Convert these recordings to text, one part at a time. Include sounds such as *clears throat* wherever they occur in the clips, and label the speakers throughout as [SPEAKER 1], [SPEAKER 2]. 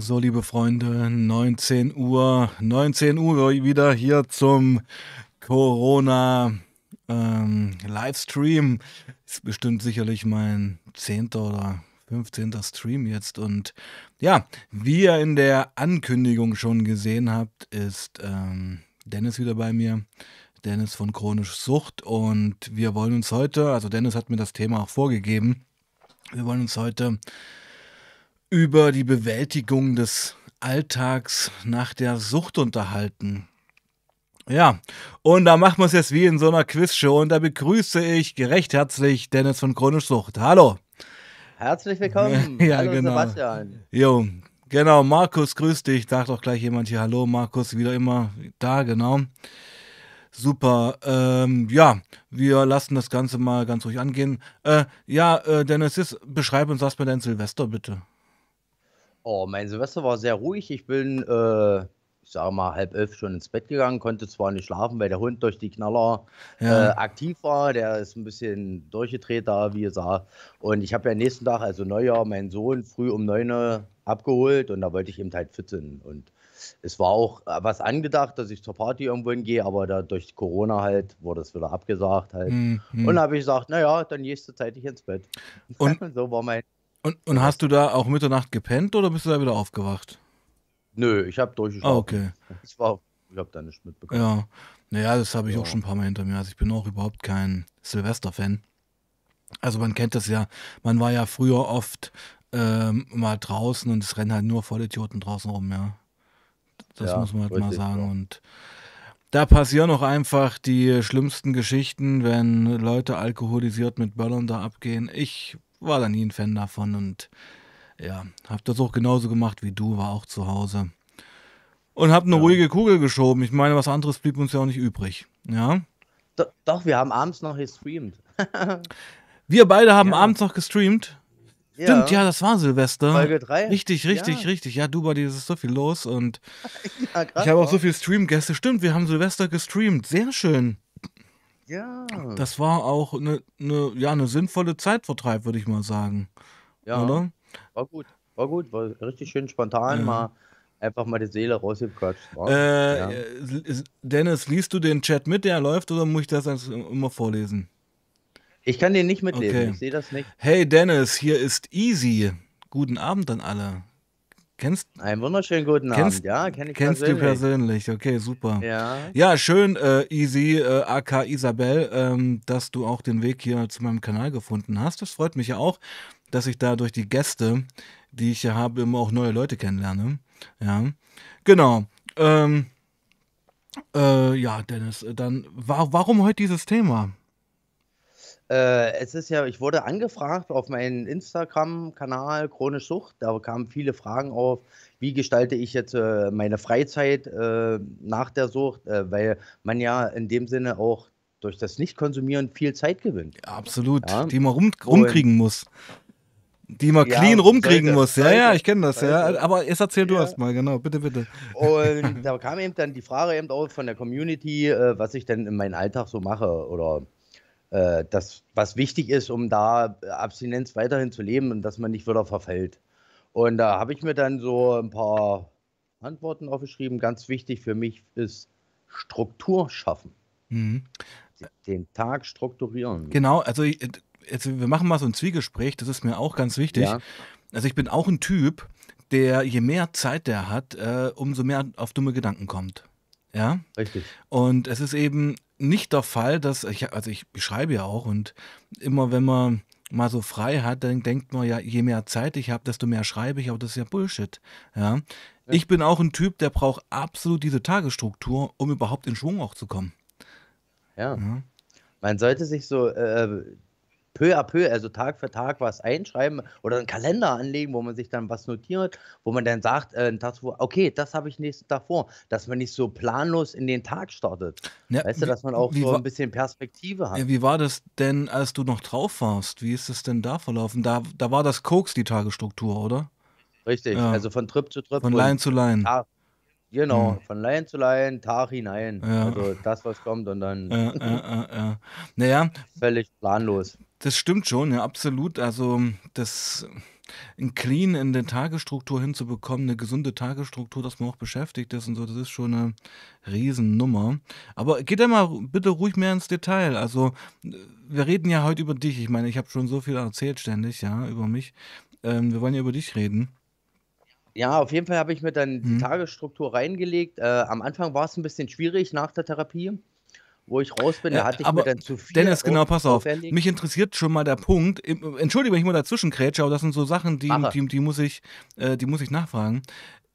[SPEAKER 1] So, liebe Freunde, 19 Uhr, 19 Uhr wieder hier zum Corona ähm, Livestream. Ist bestimmt sicherlich mein zehnter oder 15. Stream jetzt. Und ja, wie ihr in der Ankündigung schon gesehen habt, ist ähm, Dennis wieder bei mir. Dennis von Chronisch Sucht. Und wir wollen uns heute, also Dennis hat mir das Thema auch vorgegeben, wir wollen uns heute über die Bewältigung des Alltags nach der Sucht unterhalten. Ja, und da machen wir es jetzt wie in so einer Quizshow und da begrüße ich gerecht herzlich Dennis von Chronisch Sucht. Hallo.
[SPEAKER 2] Herzlich willkommen. *laughs*
[SPEAKER 1] Ja,
[SPEAKER 2] Hallo
[SPEAKER 1] genau.
[SPEAKER 2] Sebastian.
[SPEAKER 1] Jo, genau, Markus, grüß dich. Sagt doch gleich jemand hier Hallo, Markus, wieder immer da, genau. Super. Ähm, ja, wir lassen das Ganze mal ganz ruhig angehen. Äh, ja, äh, Dennis, beschreib uns erstmal dein Silvester, bitte.
[SPEAKER 2] Oh, mein Silvester war sehr ruhig. Ich bin, äh, ich sage mal, halb elf schon ins Bett gegangen, konnte zwar nicht schlafen, weil der Hund durch die Knaller
[SPEAKER 1] Ja.
[SPEAKER 2] äh, aktiv war. Der ist ein bisschen durchgedreht da, wie gesagt. Und ich habe ja nächsten Tag, also Neujahr, meinen Sohn früh um 9 Uhr abgeholt und da wollte ich eben halt fit sind. Und es war auch äh, was angedacht, dass ich zur Party irgendwo hingehe, aber da durch Corona halt wurde es wieder abgesagt halt.
[SPEAKER 1] Hm, hm.
[SPEAKER 2] Und da habe ich gesagt, naja, dann gehst du zeitig ins Bett.
[SPEAKER 1] Und- *laughs*
[SPEAKER 2] so war mein.
[SPEAKER 1] Und, und hast du da auch Mitternacht gepennt oder bist du da wieder aufgewacht?
[SPEAKER 2] Nö, ich habe durchgeschlafen.
[SPEAKER 1] Ah, okay.
[SPEAKER 2] Ich war, ich habe da nichts mitbekommen.
[SPEAKER 1] Ja. Naja, das habe ich
[SPEAKER 2] Ja.
[SPEAKER 1] auch schon ein paar Mal hinter mir. Also ich bin auch überhaupt kein Silvester-Fan. Also man kennt das ja, man war ja früher oft ähm, mal draußen und es rennen halt nur Vollidioten draußen rum, ja. Das
[SPEAKER 2] Ja,
[SPEAKER 1] muss man halt mal
[SPEAKER 2] richtig,
[SPEAKER 1] sagen.
[SPEAKER 2] ja.
[SPEAKER 1] Und da passieren auch einfach die schlimmsten Geschichten, wenn Leute alkoholisiert mit Böllern da abgehen. Ich war da nie ein Fan davon und ja, hab das auch genauso gemacht wie du, war auch zu Hause. Und hab eine
[SPEAKER 2] Ja.
[SPEAKER 1] ruhige Kugel geschoben. Ich meine, was anderes blieb uns ja auch nicht übrig. Ja.
[SPEAKER 2] Do doch, wir haben abends noch gestreamt. *laughs*
[SPEAKER 1] Wir beide haben
[SPEAKER 2] Ja.
[SPEAKER 1] abends noch gestreamt. Stimmt, ja, das war Silvester.
[SPEAKER 2] Folge 3.
[SPEAKER 1] Richtig, richtig,
[SPEAKER 2] Ja.
[SPEAKER 1] richtig. Ja, du, bei dir ist so viel los und *laughs*
[SPEAKER 2] Ja,
[SPEAKER 1] ich habe auch so viele Streamgäste. Stimmt, wir haben Silvester gestreamt. Sehr schön.
[SPEAKER 2] Ja.
[SPEAKER 1] Das war auch eine, eine, ja, eine sinnvolle Zeitvertreib, würde ich mal sagen.
[SPEAKER 2] ja.
[SPEAKER 1] Oder?
[SPEAKER 2] War gut. War gut. War richtig schön spontan.
[SPEAKER 1] Ja.
[SPEAKER 2] Mal einfach mal die Seele rausgequatscht.
[SPEAKER 1] Äh,
[SPEAKER 2] ja.
[SPEAKER 1] äh, Dennis, liest du den Chat mit, der läuft, oder muss ich das immer vorlesen?
[SPEAKER 2] Ich kann den nicht mitlesen.
[SPEAKER 1] Okay.
[SPEAKER 2] Ich sehe das nicht.
[SPEAKER 1] Hey Dennis, hier ist Easy. Guten Abend an alle. Kennst,
[SPEAKER 2] Einen wunderschönen guten
[SPEAKER 1] Kennst-
[SPEAKER 2] Abend. Ja, kenne ich
[SPEAKER 1] kennst du
[SPEAKER 2] persönlich.
[SPEAKER 1] persönlich? Okay, super.
[SPEAKER 2] Ja.
[SPEAKER 1] Ja, schön, äh, Easy, äh, AK Isabel, ähm, dass du auch den Weg hier zu meinem Kanal gefunden hast. Das freut mich ja auch, dass ich da durch die Gäste, die ich hier habe, immer auch neue Leute kennenlerne. Ja, genau. Ähm, äh, ja, Dennis, dann wa warum heute dieses Thema?
[SPEAKER 2] Äh, es ist ja, ich wurde angefragt auf meinen Instagram-Kanal Chronisch Sucht. Da kamen viele Fragen auf, wie gestalte ich jetzt äh, meine Freizeit äh, nach der Sucht, äh, weil man ja in dem Sinne auch durch das Nicht-Konsumieren viel Zeit gewinnt.
[SPEAKER 1] Ja, absolut,
[SPEAKER 2] Ja.
[SPEAKER 1] die man rum rumkriegen muss. Die man
[SPEAKER 2] Ja,
[SPEAKER 1] clean rumkriegen
[SPEAKER 2] sollte,
[SPEAKER 1] muss. Ja, ja,
[SPEAKER 2] sollte,
[SPEAKER 1] ich kenne das, ja.
[SPEAKER 2] sollte.
[SPEAKER 1] Aber jetzt erzähl du
[SPEAKER 2] Ja.
[SPEAKER 1] erst mal, genau, bitte, bitte.
[SPEAKER 2] Und *laughs* da kam eben dann die Frage eben auch von der Community, äh, was ich denn in meinem Alltag so mache oder äh, das, was wichtig ist, um da äh, Abstinenz weiterhin zu leben und dass man nicht wieder verfällt. Und da habe ich mir dann so ein paar Antworten aufgeschrieben. Ganz wichtig für mich ist Struktur schaffen,
[SPEAKER 1] Mhm.
[SPEAKER 2] den Tag strukturieren.
[SPEAKER 1] Genau, also ich, jetzt, wir machen mal so ein Zwiegespräch, das ist mir auch ganz wichtig.
[SPEAKER 2] Ja.
[SPEAKER 1] Also ich bin auch ein Typ, der je mehr Zeit der hat, äh, umso mehr auf dumme Gedanken kommt. Ja.
[SPEAKER 2] Richtig.
[SPEAKER 1] Und es ist eben nicht der Fall, dass ich, also ich schreibe ja auch und immer wenn man mal so frei hat, dann denkt man ja, je mehr Zeit ich habe, desto mehr schreibe ich, aber das ist ja Bullshit. Ja. Ich bin auch ein Typ, der braucht absolut diese Tagesstruktur, um überhaupt in Schwung auch zu kommen.
[SPEAKER 2] Ja.
[SPEAKER 1] Ja.
[SPEAKER 2] Man sollte sich so äh, peu à peu, also Tag für Tag was einschreiben oder einen Kalender anlegen, wo man sich dann was notiert, wo man dann sagt, äh, einen Tag zuvor, okay, das habe ich nächsten Tag vor, dass man nicht so planlos in den Tag startet.
[SPEAKER 1] Ja,
[SPEAKER 2] Weißt du, dass man auch so ein bisschen Perspektive hat.
[SPEAKER 1] Ja, wie war das denn, als du noch drauf warst? Wie ist es denn da verlaufen? Da, da war das Koks die Tagesstruktur, oder?
[SPEAKER 2] Richtig,
[SPEAKER 1] Ja.
[SPEAKER 2] also von Trip zu Trip.
[SPEAKER 1] Von Line zu Line.
[SPEAKER 2] Tag, genau,
[SPEAKER 1] Mhm.
[SPEAKER 2] von Line zu Line, Tag hinein.
[SPEAKER 1] Ja.
[SPEAKER 2] Also das, was kommt und dann
[SPEAKER 1] Ja, ja, ja, ja. Naja,
[SPEAKER 2] völlig planlos.
[SPEAKER 1] das stimmt schon, ja, absolut. Also, das, 'n Clean in der Tagesstruktur hinzubekommen, 'ne gesunde Tagesstruktur, dass man auch beschäftigt ist und so, das ist schon 'ne Riesennummer. Aber geh da mal bitte ruhig mehr ins Detail. Also, wir reden ja heute über dich. Ich meine, ich habe schon so viel erzählt ständig, ja, über mich. Ähm, wir wollen ja über dich reden.
[SPEAKER 2] Ja, auf jeden Fall habe ich mir dann die
[SPEAKER 1] Mhm.
[SPEAKER 2] Tagesstruktur reingelegt. Äh, am Anfang war's 'n bisschen schwierig nach der Therapie, wo ich raus bin.
[SPEAKER 1] Äh,
[SPEAKER 2] Da hatte ich mir
[SPEAKER 1] aber
[SPEAKER 2] dann zu viel
[SPEAKER 1] Dennis,
[SPEAKER 2] au
[SPEAKER 1] genau, pass auf.
[SPEAKER 2] auferlegt.
[SPEAKER 1] Mich interessiert schon mal der Punkt. Entschuldige, wenn ich mal dazwischengrätsche, aber das sind so Sachen, die die die muss ich äh, die muss ich nachfragen.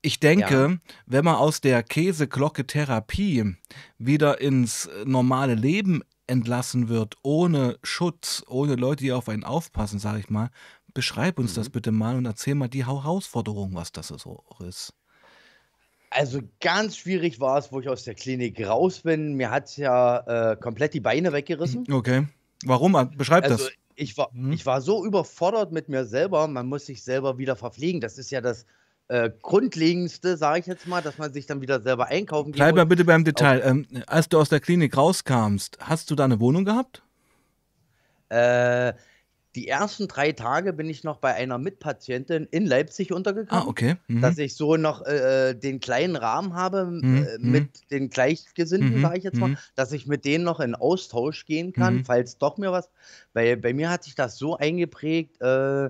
[SPEAKER 1] Ich
[SPEAKER 2] Ja.
[SPEAKER 1] denke, wenn man aus der Käseglocke Therapie wieder ins, äh, normale Leben entlassen wird, ohne Schutz, ohne Leute, die auf einen aufpassen, sage ich mal. Beschreib uns das
[SPEAKER 2] Mhm.
[SPEAKER 1] bitte mal und erzähl mal die Herausforderung, was das so ist.
[SPEAKER 2] Also, ganz schwierig war's, wo ich aus der Klinik raus bin. Mir hat's ja, äh, komplett die Beine weggerissen.
[SPEAKER 1] Okay. Warum? A beschreib
[SPEAKER 2] Also,
[SPEAKER 1] das.
[SPEAKER 2] ich war
[SPEAKER 1] Mhm.
[SPEAKER 2] ich war so überfordert mit mir selber, man muss sich selber wieder verpflegen. Das ist ja das, äh, Grundlegendste, sage ich jetzt mal, dass man sich dann wieder selber einkaufen gehen
[SPEAKER 1] Bleib mal bitte beim Detail. Ähm, als du aus der Klinik rauskamst, hast du da 'ne Wohnung gehabt?
[SPEAKER 2] Äh, die ersten 3 Tage bin ich noch bei einer Mitpatientin in Leipzig
[SPEAKER 1] Ah,
[SPEAKER 2] untergekommen,
[SPEAKER 1] okay.
[SPEAKER 2] dass
[SPEAKER 1] Mhm.
[SPEAKER 2] ich so noch, äh, äh, den kleinen Rahmen habe,
[SPEAKER 1] Mhm,
[SPEAKER 2] äh,
[SPEAKER 1] mhm.
[SPEAKER 2] mit den Gleichgesinnten,
[SPEAKER 1] Mhm,
[SPEAKER 2] sage ich jetzt mal,
[SPEAKER 1] mhm.
[SPEAKER 2] dass ich mit denen noch in Austausch gehen kann,
[SPEAKER 1] Mhm.
[SPEAKER 2] falls doch mir was weil bei mir hat sich das so eingeprägt, äh,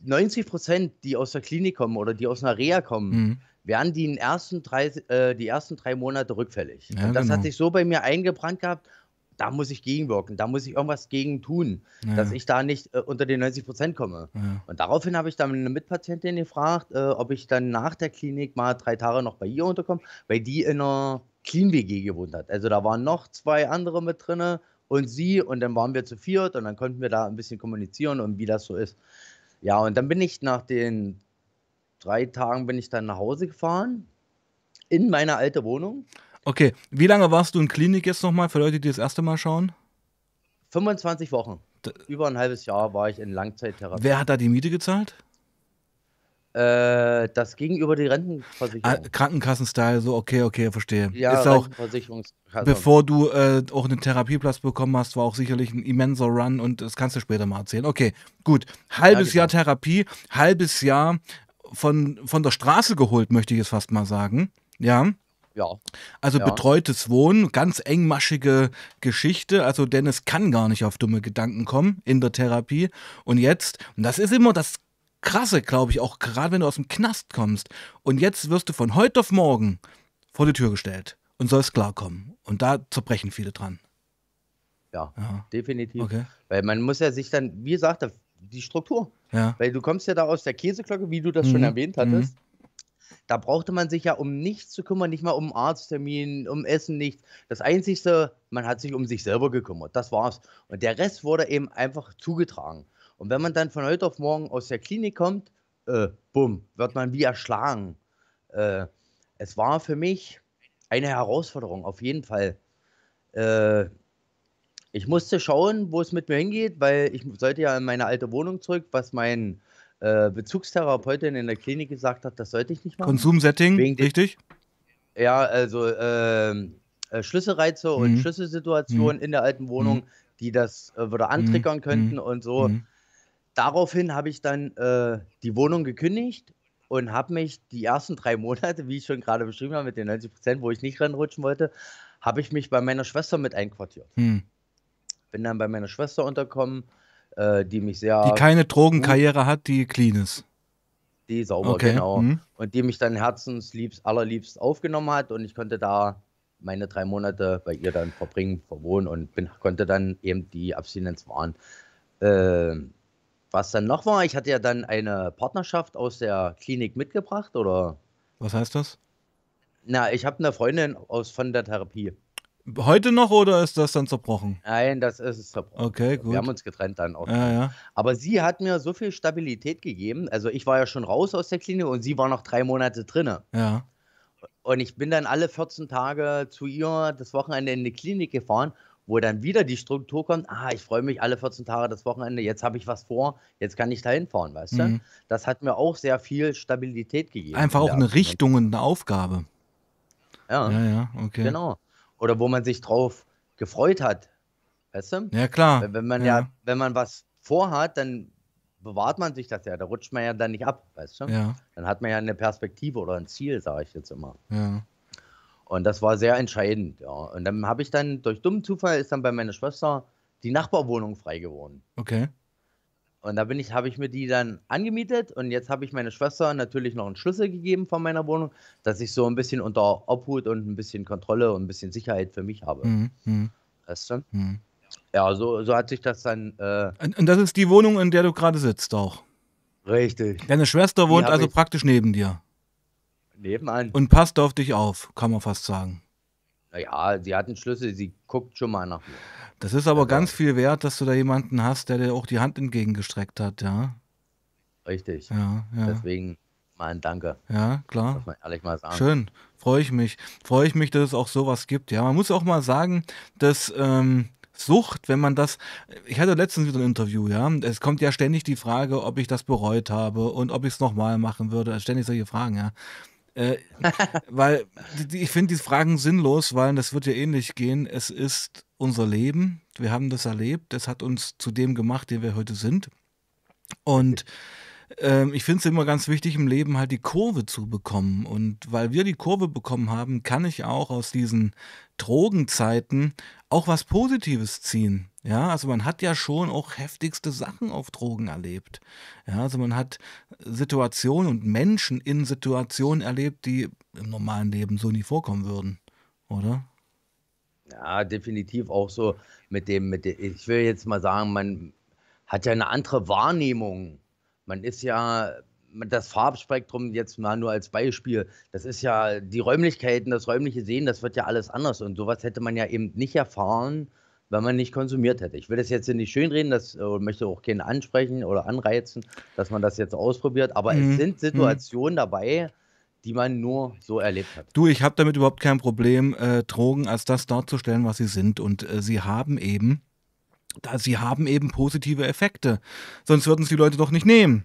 [SPEAKER 2] 90% die aus der Klinik kommen oder die aus 'ner Reha kommen, werden die in ersten 3 s äh, die ersten 3 Monate rückfällig.
[SPEAKER 1] Ja,
[SPEAKER 2] Und das hat
[SPEAKER 1] genau.
[SPEAKER 2] sich so bei mir eingebrannt gehabt, da muss ich gegenwirken, da muss ich irgendwas gegen tun, dass
[SPEAKER 1] Ja.
[SPEAKER 2] ich da nicht, äh, unter die 90% komme.
[SPEAKER 1] Ja.
[SPEAKER 2] Und daraufhin habe ich dann 'ne Mitpatientin gefragt, äh, ob ich dann nach der Klinik mal 3 Tage noch bei ihr unterkomme, weil die in 'ner Clean-WG gewohnt hat. Also, da waren noch 2 andere mit drinne und sie und dann waren wir zu viert und dann konnten wir da 'n bisschen kommunizieren und wie das so ist. Ja, und dann bin ich nach den 3 Tagen bin ich dann nach Hause gefahren in meine alte Wohnung.
[SPEAKER 1] Okay. Wie lange warst du in Klinik jetzt noch mal für Leute, die das erste Mal schauen?
[SPEAKER 2] 25 Wochen.
[SPEAKER 1] D
[SPEAKER 2] Über 'n halbes Jahr war ich in Langzeittherapie.
[SPEAKER 1] Wer hat da die Miete gezahlt?
[SPEAKER 2] Äh, das ging über die
[SPEAKER 1] Ah,
[SPEAKER 2] Rentenversicherung.
[SPEAKER 1] Krankenkassen-Style, so, okay, okay, verstehe.
[SPEAKER 2] Ja,
[SPEAKER 1] Ist auch bevor du, äh, auch 'nen Therapieplatz bekommen hast, war auch sicherlich 'n immenser Run und das kannst du später mal erzählen. Okay, gut.
[SPEAKER 2] Ja,
[SPEAKER 1] Halbes Jahr
[SPEAKER 2] genau.
[SPEAKER 1] Therapie, halbes Jahr von von der Straße geholt, möchte ich jetzt fast mal sagen. Ja.
[SPEAKER 2] Ja.
[SPEAKER 1] Also,
[SPEAKER 2] Ja.
[SPEAKER 1] betreutes Wohnen, ganz engmaschige Geschichte. Also, Dennis kann gar nicht auf dumme Gedanken kommen in der Therapie. Und jetzt und das ist immer das Krasse, glaube ich, auch grad wenn du aus'm Knast kommst und jetzt wirst du von heute auf morgen vor die Tür gestellt und sollst klarkommen. Und da zerbrechen viele dran.
[SPEAKER 2] Ja,
[SPEAKER 1] Ja.
[SPEAKER 2] definitiv.
[SPEAKER 1] Okay.
[SPEAKER 2] Weil man muss ja sich dann wie gesagt, die Struktur.
[SPEAKER 1] Ja.
[SPEAKER 2] Weil du kommst ja da aus der Käseglocke, wie du das schon
[SPEAKER 1] Mhm,
[SPEAKER 2] erwähnt
[SPEAKER 1] mhm.
[SPEAKER 2] Da brauchte man sich ja um nichts zu kümmern, nicht mal um Arzttermin, um Essen, nichts. Das Einzigste, man hat sich um sich selber gekümmert, das war's. Und der Rest wurde eben einfach zugetragen. Und wenn man dann von heute auf morgen aus der Klinik kommt, äh, bumm, wird man wie erschlagen. Äh, es war für mich eine Herausforderung, auf jeden Fall. Äh, ich musste schauen, wo es mit mir hingeht, weil ich sollte ja in meine alte Wohnung zurück, was mein, äh, Bezugstherapeutin in der Klinik gesagt hat, das sollte ich nicht machen.
[SPEAKER 1] Konsumsetting, richtig?
[SPEAKER 2] Ja, also, ähm, äh, Schlüsselreize und
[SPEAKER 1] Mhm. Mhm.
[SPEAKER 2] Schlüsselsituationen in der alten Wohnung,
[SPEAKER 1] Mhm.
[SPEAKER 2] die das, äh, wieder
[SPEAKER 1] Mhm.
[SPEAKER 2] antriggern könnten
[SPEAKER 1] Mhm.
[SPEAKER 2] und so.
[SPEAKER 1] Mhm.
[SPEAKER 2] Daraufhin habe ich dann, äh, die Wohnung gekündigt und habe mich die ersten 3 Monate, wie ich schon grade beschrieben habe, mit den 90% wo ich nicht reinrutschen wollte, habe ich mich bei meiner Schwester mit einquartiert.
[SPEAKER 1] Mhm.
[SPEAKER 2] Bin dann bei meiner Schwester untergekommen, äh, die mich
[SPEAKER 1] Die
[SPEAKER 2] sehr
[SPEAKER 1] keine
[SPEAKER 2] gut
[SPEAKER 1] Drogenkarriere hat, die clean ist.
[SPEAKER 2] Die sauber,
[SPEAKER 1] Okay.
[SPEAKER 2] genau.
[SPEAKER 1] Mhm.
[SPEAKER 2] Und die mich dann herzensliebst allerliebst aufgenommen hat und ich konnte da meine 3 Monate bei ihr dann verbringen, verwohnen und bin konnte dann eben die Abstinenz wahren. Ähm, was dann noch war, ich hatte ja dann eine Partnerschaft aus der Klinik mitgebracht oder
[SPEAKER 1] Was heißt das?
[SPEAKER 2] na, ich habe 'ne Freundin aus von der Therapie.
[SPEAKER 1] Heute noch oder ist das dann zerbrochen?
[SPEAKER 2] Nein, das ist zerbrochen.
[SPEAKER 1] Okay,
[SPEAKER 2] Wir haben
[SPEAKER 1] gut.
[SPEAKER 2] uns getrennt dann auch
[SPEAKER 1] Ja, ja.
[SPEAKER 2] Aber sie hat mir so viel Stabilität gegeben. Also, ich war ja schon raus aus der Klinik und sie war noch 3 Monate drinne.
[SPEAKER 1] Ja.
[SPEAKER 2] Und ich bin dann alle 14 Tage zu ihr das Wochenende in die Klinik gefahren, wo dann wieder die Struktur kommt: „Ah, ich freue mich alle 14 Tage das Wochenende, jetzt habe ich was vor, jetzt kann ich da hinfahren“, weißt du?
[SPEAKER 1] Mhm.
[SPEAKER 2] Das hat mir auch sehr viel Stabilität gegeben
[SPEAKER 1] Einfach
[SPEAKER 2] in
[SPEAKER 1] auch 'ne
[SPEAKER 2] Abstinenz.
[SPEAKER 1] Richtung und 'ne Aufgabe.
[SPEAKER 2] Ja.
[SPEAKER 1] Ja, ja, okay.
[SPEAKER 2] Genau. Oder wo man sich drauf gefreut hat, weißt du?
[SPEAKER 1] Ja klar.
[SPEAKER 2] Wenn wenn man ja
[SPEAKER 1] Ja.
[SPEAKER 2] wenn man was vorhat, dann bewahrt man sich das ja. Da rutscht man ja dann nicht ab, weißt du?
[SPEAKER 1] Ja.
[SPEAKER 2] Dann hat man ja eine Perspektive oder ein Ziel, sage ich jetzt immer.
[SPEAKER 1] Ja.
[SPEAKER 2] Und das war sehr entscheidend, ja. Und dann habe ich dann, durch dummen Zufall, ist dann bei meiner Schwester die Nachbarwohnung frei geworden.
[SPEAKER 1] Okay.
[SPEAKER 2] Und da bin ich, habe ich mir die dann angemietet und jetzt habe ich meiner Schwester natürlich noch einen Schlüssel gegeben von meiner Wohnung, dass ich so ein bisschen unter Obhut und ein bisschen Kontrolle und ein bisschen Sicherheit für mich habe.
[SPEAKER 1] Mhm. Mhm.
[SPEAKER 2] Weißt du?
[SPEAKER 1] Mhm.
[SPEAKER 2] Ja, so, so hat sich das dann äh,
[SPEAKER 1] Und, und das ist die Wohnung, in der du gerade sitzt auch.
[SPEAKER 2] richtig
[SPEAKER 1] Deine Schwester wohnt also praktisch neben dir
[SPEAKER 2] nebenan.
[SPEAKER 1] und passt auf dich auf, kann man fast sagen.
[SPEAKER 2] Naja, sie hat einen Schlüssel, sie guckt schon mal nach mir.
[SPEAKER 1] Das ist aber
[SPEAKER 2] Also-
[SPEAKER 1] ganz viel wert, dass du da jemanden hast, der dir auch die Hand entgegengestreckt hat, ja.
[SPEAKER 2] Richtig.
[SPEAKER 1] Ja, ja.
[SPEAKER 2] Deswegen mal ein Danke,
[SPEAKER 1] Ja, klar.
[SPEAKER 2] muss man ehrlich mal sagen.
[SPEAKER 1] Schön, freue ich mich. Freue ich mich, dass es auch sowas gibt. Ja, man muss auch mal sagen, dass ähm, Sucht, wenn man das. Ich hatte letztens wieder ein Interview, ja. Es kommt ja ständig die Frage, ob ich das bereut habe und ob ich es nochmal machen würde. Ständig solche Fragen, ja. Äh, weil die, ich finde die Fragen sinnlos, weil das wird ja ähnlich gehen. Es ist unser Leben. Wir haben das erlebt. Es hat uns zu dem gemacht, der wir heute sind. Und ähm, ich finde es immer ganz wichtig, im Leben halt die Kurve zu bekommen. Und weil wir die Kurve bekommen haben, kann ich auch aus diesen Drogenzeiten auch was Positives ziehen. Ja, also man hat ja schon auch heftigste Sachen auf Drogen erlebt. Ja, also man hat Situationen und Menschen in Situationen erlebt, die im normalen Leben so nie vorkommen würden, oder?
[SPEAKER 2] Ja, definitiv auch so mit dem, mit dem, ich will jetzt mal sagen, man hat ja eine andere Wahrnehmung. Man ist ja, das Farbspektrum jetzt mal nur als Beispiel, das ist ja die Räumlichkeiten, das räumliche Sehen, das wird ja alles anders und sowas hätte man ja eben nicht erfahren, wenn man nicht konsumiert hätte. Ich will das jetzt nicht schönreden, das äh, möchte auch keinen ansprechen oder anreizen, dass man das jetzt ausprobiert, aber
[SPEAKER 1] Mhm,
[SPEAKER 2] es sind Situationen dabei, die man nur so erlebt hat.
[SPEAKER 1] Du, ich habe damit überhaupt kein Problem, äh, Drogen als das darzustellen, was sie sind. Und äh, sie haben eben, da sie haben eben positive Effekte. Sonst würden es die Leute doch nicht nehmen.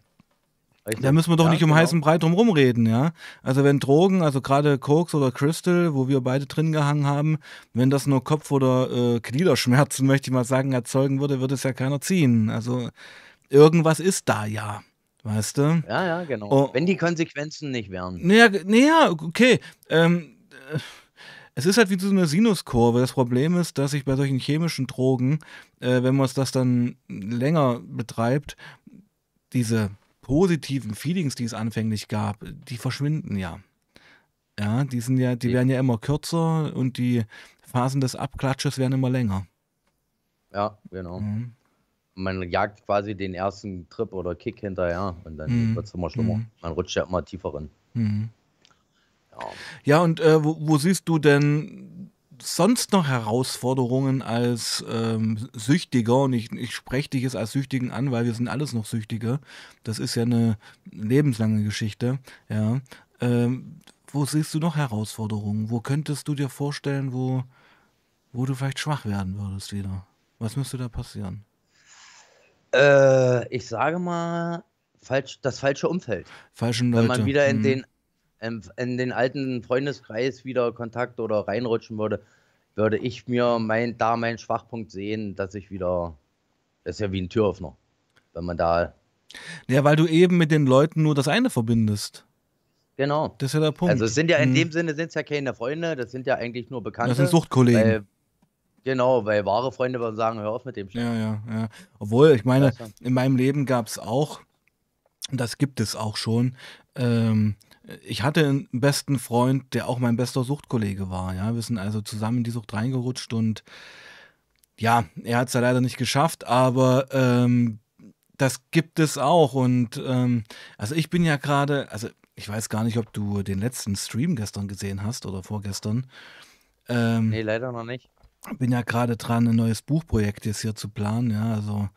[SPEAKER 1] Da müssen wir doch
[SPEAKER 2] Ja,
[SPEAKER 1] nicht um
[SPEAKER 2] genau.
[SPEAKER 1] heißen Brei drum rumreden, ja. Also wenn Drogen, also gerade Koks oder Crystal, wo wir beide drin gehangen haben, wenn das nur Kopf- oder äh, Gliederschmerzen, *laughs* möchte ich mal sagen, erzeugen würde, würde es ja keiner ziehen. Also irgendwas ist da ja, weißt du?
[SPEAKER 2] Ja, ja, genau.
[SPEAKER 1] Oh.
[SPEAKER 2] Wenn die Konsequenzen nicht wären.
[SPEAKER 1] Naja, naja okay. Ähm, äh, es ist halt wie so eine Sinuskurve. Das Problem ist, dass sich bei solchen chemischen Drogen, äh, wenn man es das dann länger betreibt, diese positiven Feelings, die es anfänglich gab, die verschwinden ja. Ja, die sind ja, die
[SPEAKER 2] Ja.
[SPEAKER 1] werden ja immer kürzer und die Phasen des Abklatsches werden immer länger.
[SPEAKER 2] Ja, genau.
[SPEAKER 1] Mhm.
[SPEAKER 2] Man jagt quasi den ersten Trip oder Kick hinterher und dann
[SPEAKER 1] Mhm.
[SPEAKER 2] wird es immer schlimmer.
[SPEAKER 1] Mhm.
[SPEAKER 2] Man rutscht ja immer tiefer rein.
[SPEAKER 1] Mhm.
[SPEAKER 2] Ja.
[SPEAKER 1] Ja, und äh, wo, wo siehst du denn sonst noch Herausforderungen als ähm, Süchtiger? Und ich, ich spreche dich jetzt als Süchtigen an, weil wir sind alles noch Süchtige. Das ist ja eine lebenslange Geschichte. Ja. Ähm, wo siehst du noch Herausforderungen? Wo könntest du dir vorstellen, wo, wo du vielleicht schwach werden würdest wieder? Was müsste da passieren?
[SPEAKER 2] Äh, ich sage mal, falsch, das falsche Umfeld.
[SPEAKER 1] Falschen
[SPEAKER 2] Wenn
[SPEAKER 1] Leute.
[SPEAKER 2] man wieder in
[SPEAKER 1] Mhm.
[SPEAKER 2] den, in, in den alten Freundeskreis wieder Kontakt oder reinrutschen würde, würde ich mir mein, da meinen Schwachpunkt sehen, dass ich wieder, das ist ja wie ein Türöffner. Wenn man da,
[SPEAKER 1] Ja, weil du eben mit den Leuten nur das eine verbindest.
[SPEAKER 2] genau.
[SPEAKER 1] Das ist ja der Punkt.
[SPEAKER 2] Also es sind ja in
[SPEAKER 1] Mhm.
[SPEAKER 2] dem Sinne sind es ja keine Freunde, das sind ja eigentlich nur Bekannte.
[SPEAKER 1] Das sind Suchtkollegen.
[SPEAKER 2] Weil, genau, weil wahre Freunde würden sagen, hör auf mit dem Scheiß.
[SPEAKER 1] Ja, ja, ja. Obwohl, ich meine, in meinem Leben gab es auch, und das gibt es auch schon, ähm, ich hatte einen besten Freund, der auch mein bester Suchtkollege war. Ja, wir sind also zusammen in die Sucht reingerutscht und ja, er hat es ja leider nicht geschafft, aber ähm, das gibt es auch. Und ähm, also ich bin ja gerade, also ich weiß gar nicht, ob du den letzten Stream gestern gesehen hast oder vorgestern. Ähm,
[SPEAKER 2] Nee, leider noch nicht.
[SPEAKER 1] bin ja gerade dran, ein neues Buchprojekt jetzt hier zu planen. Ja, also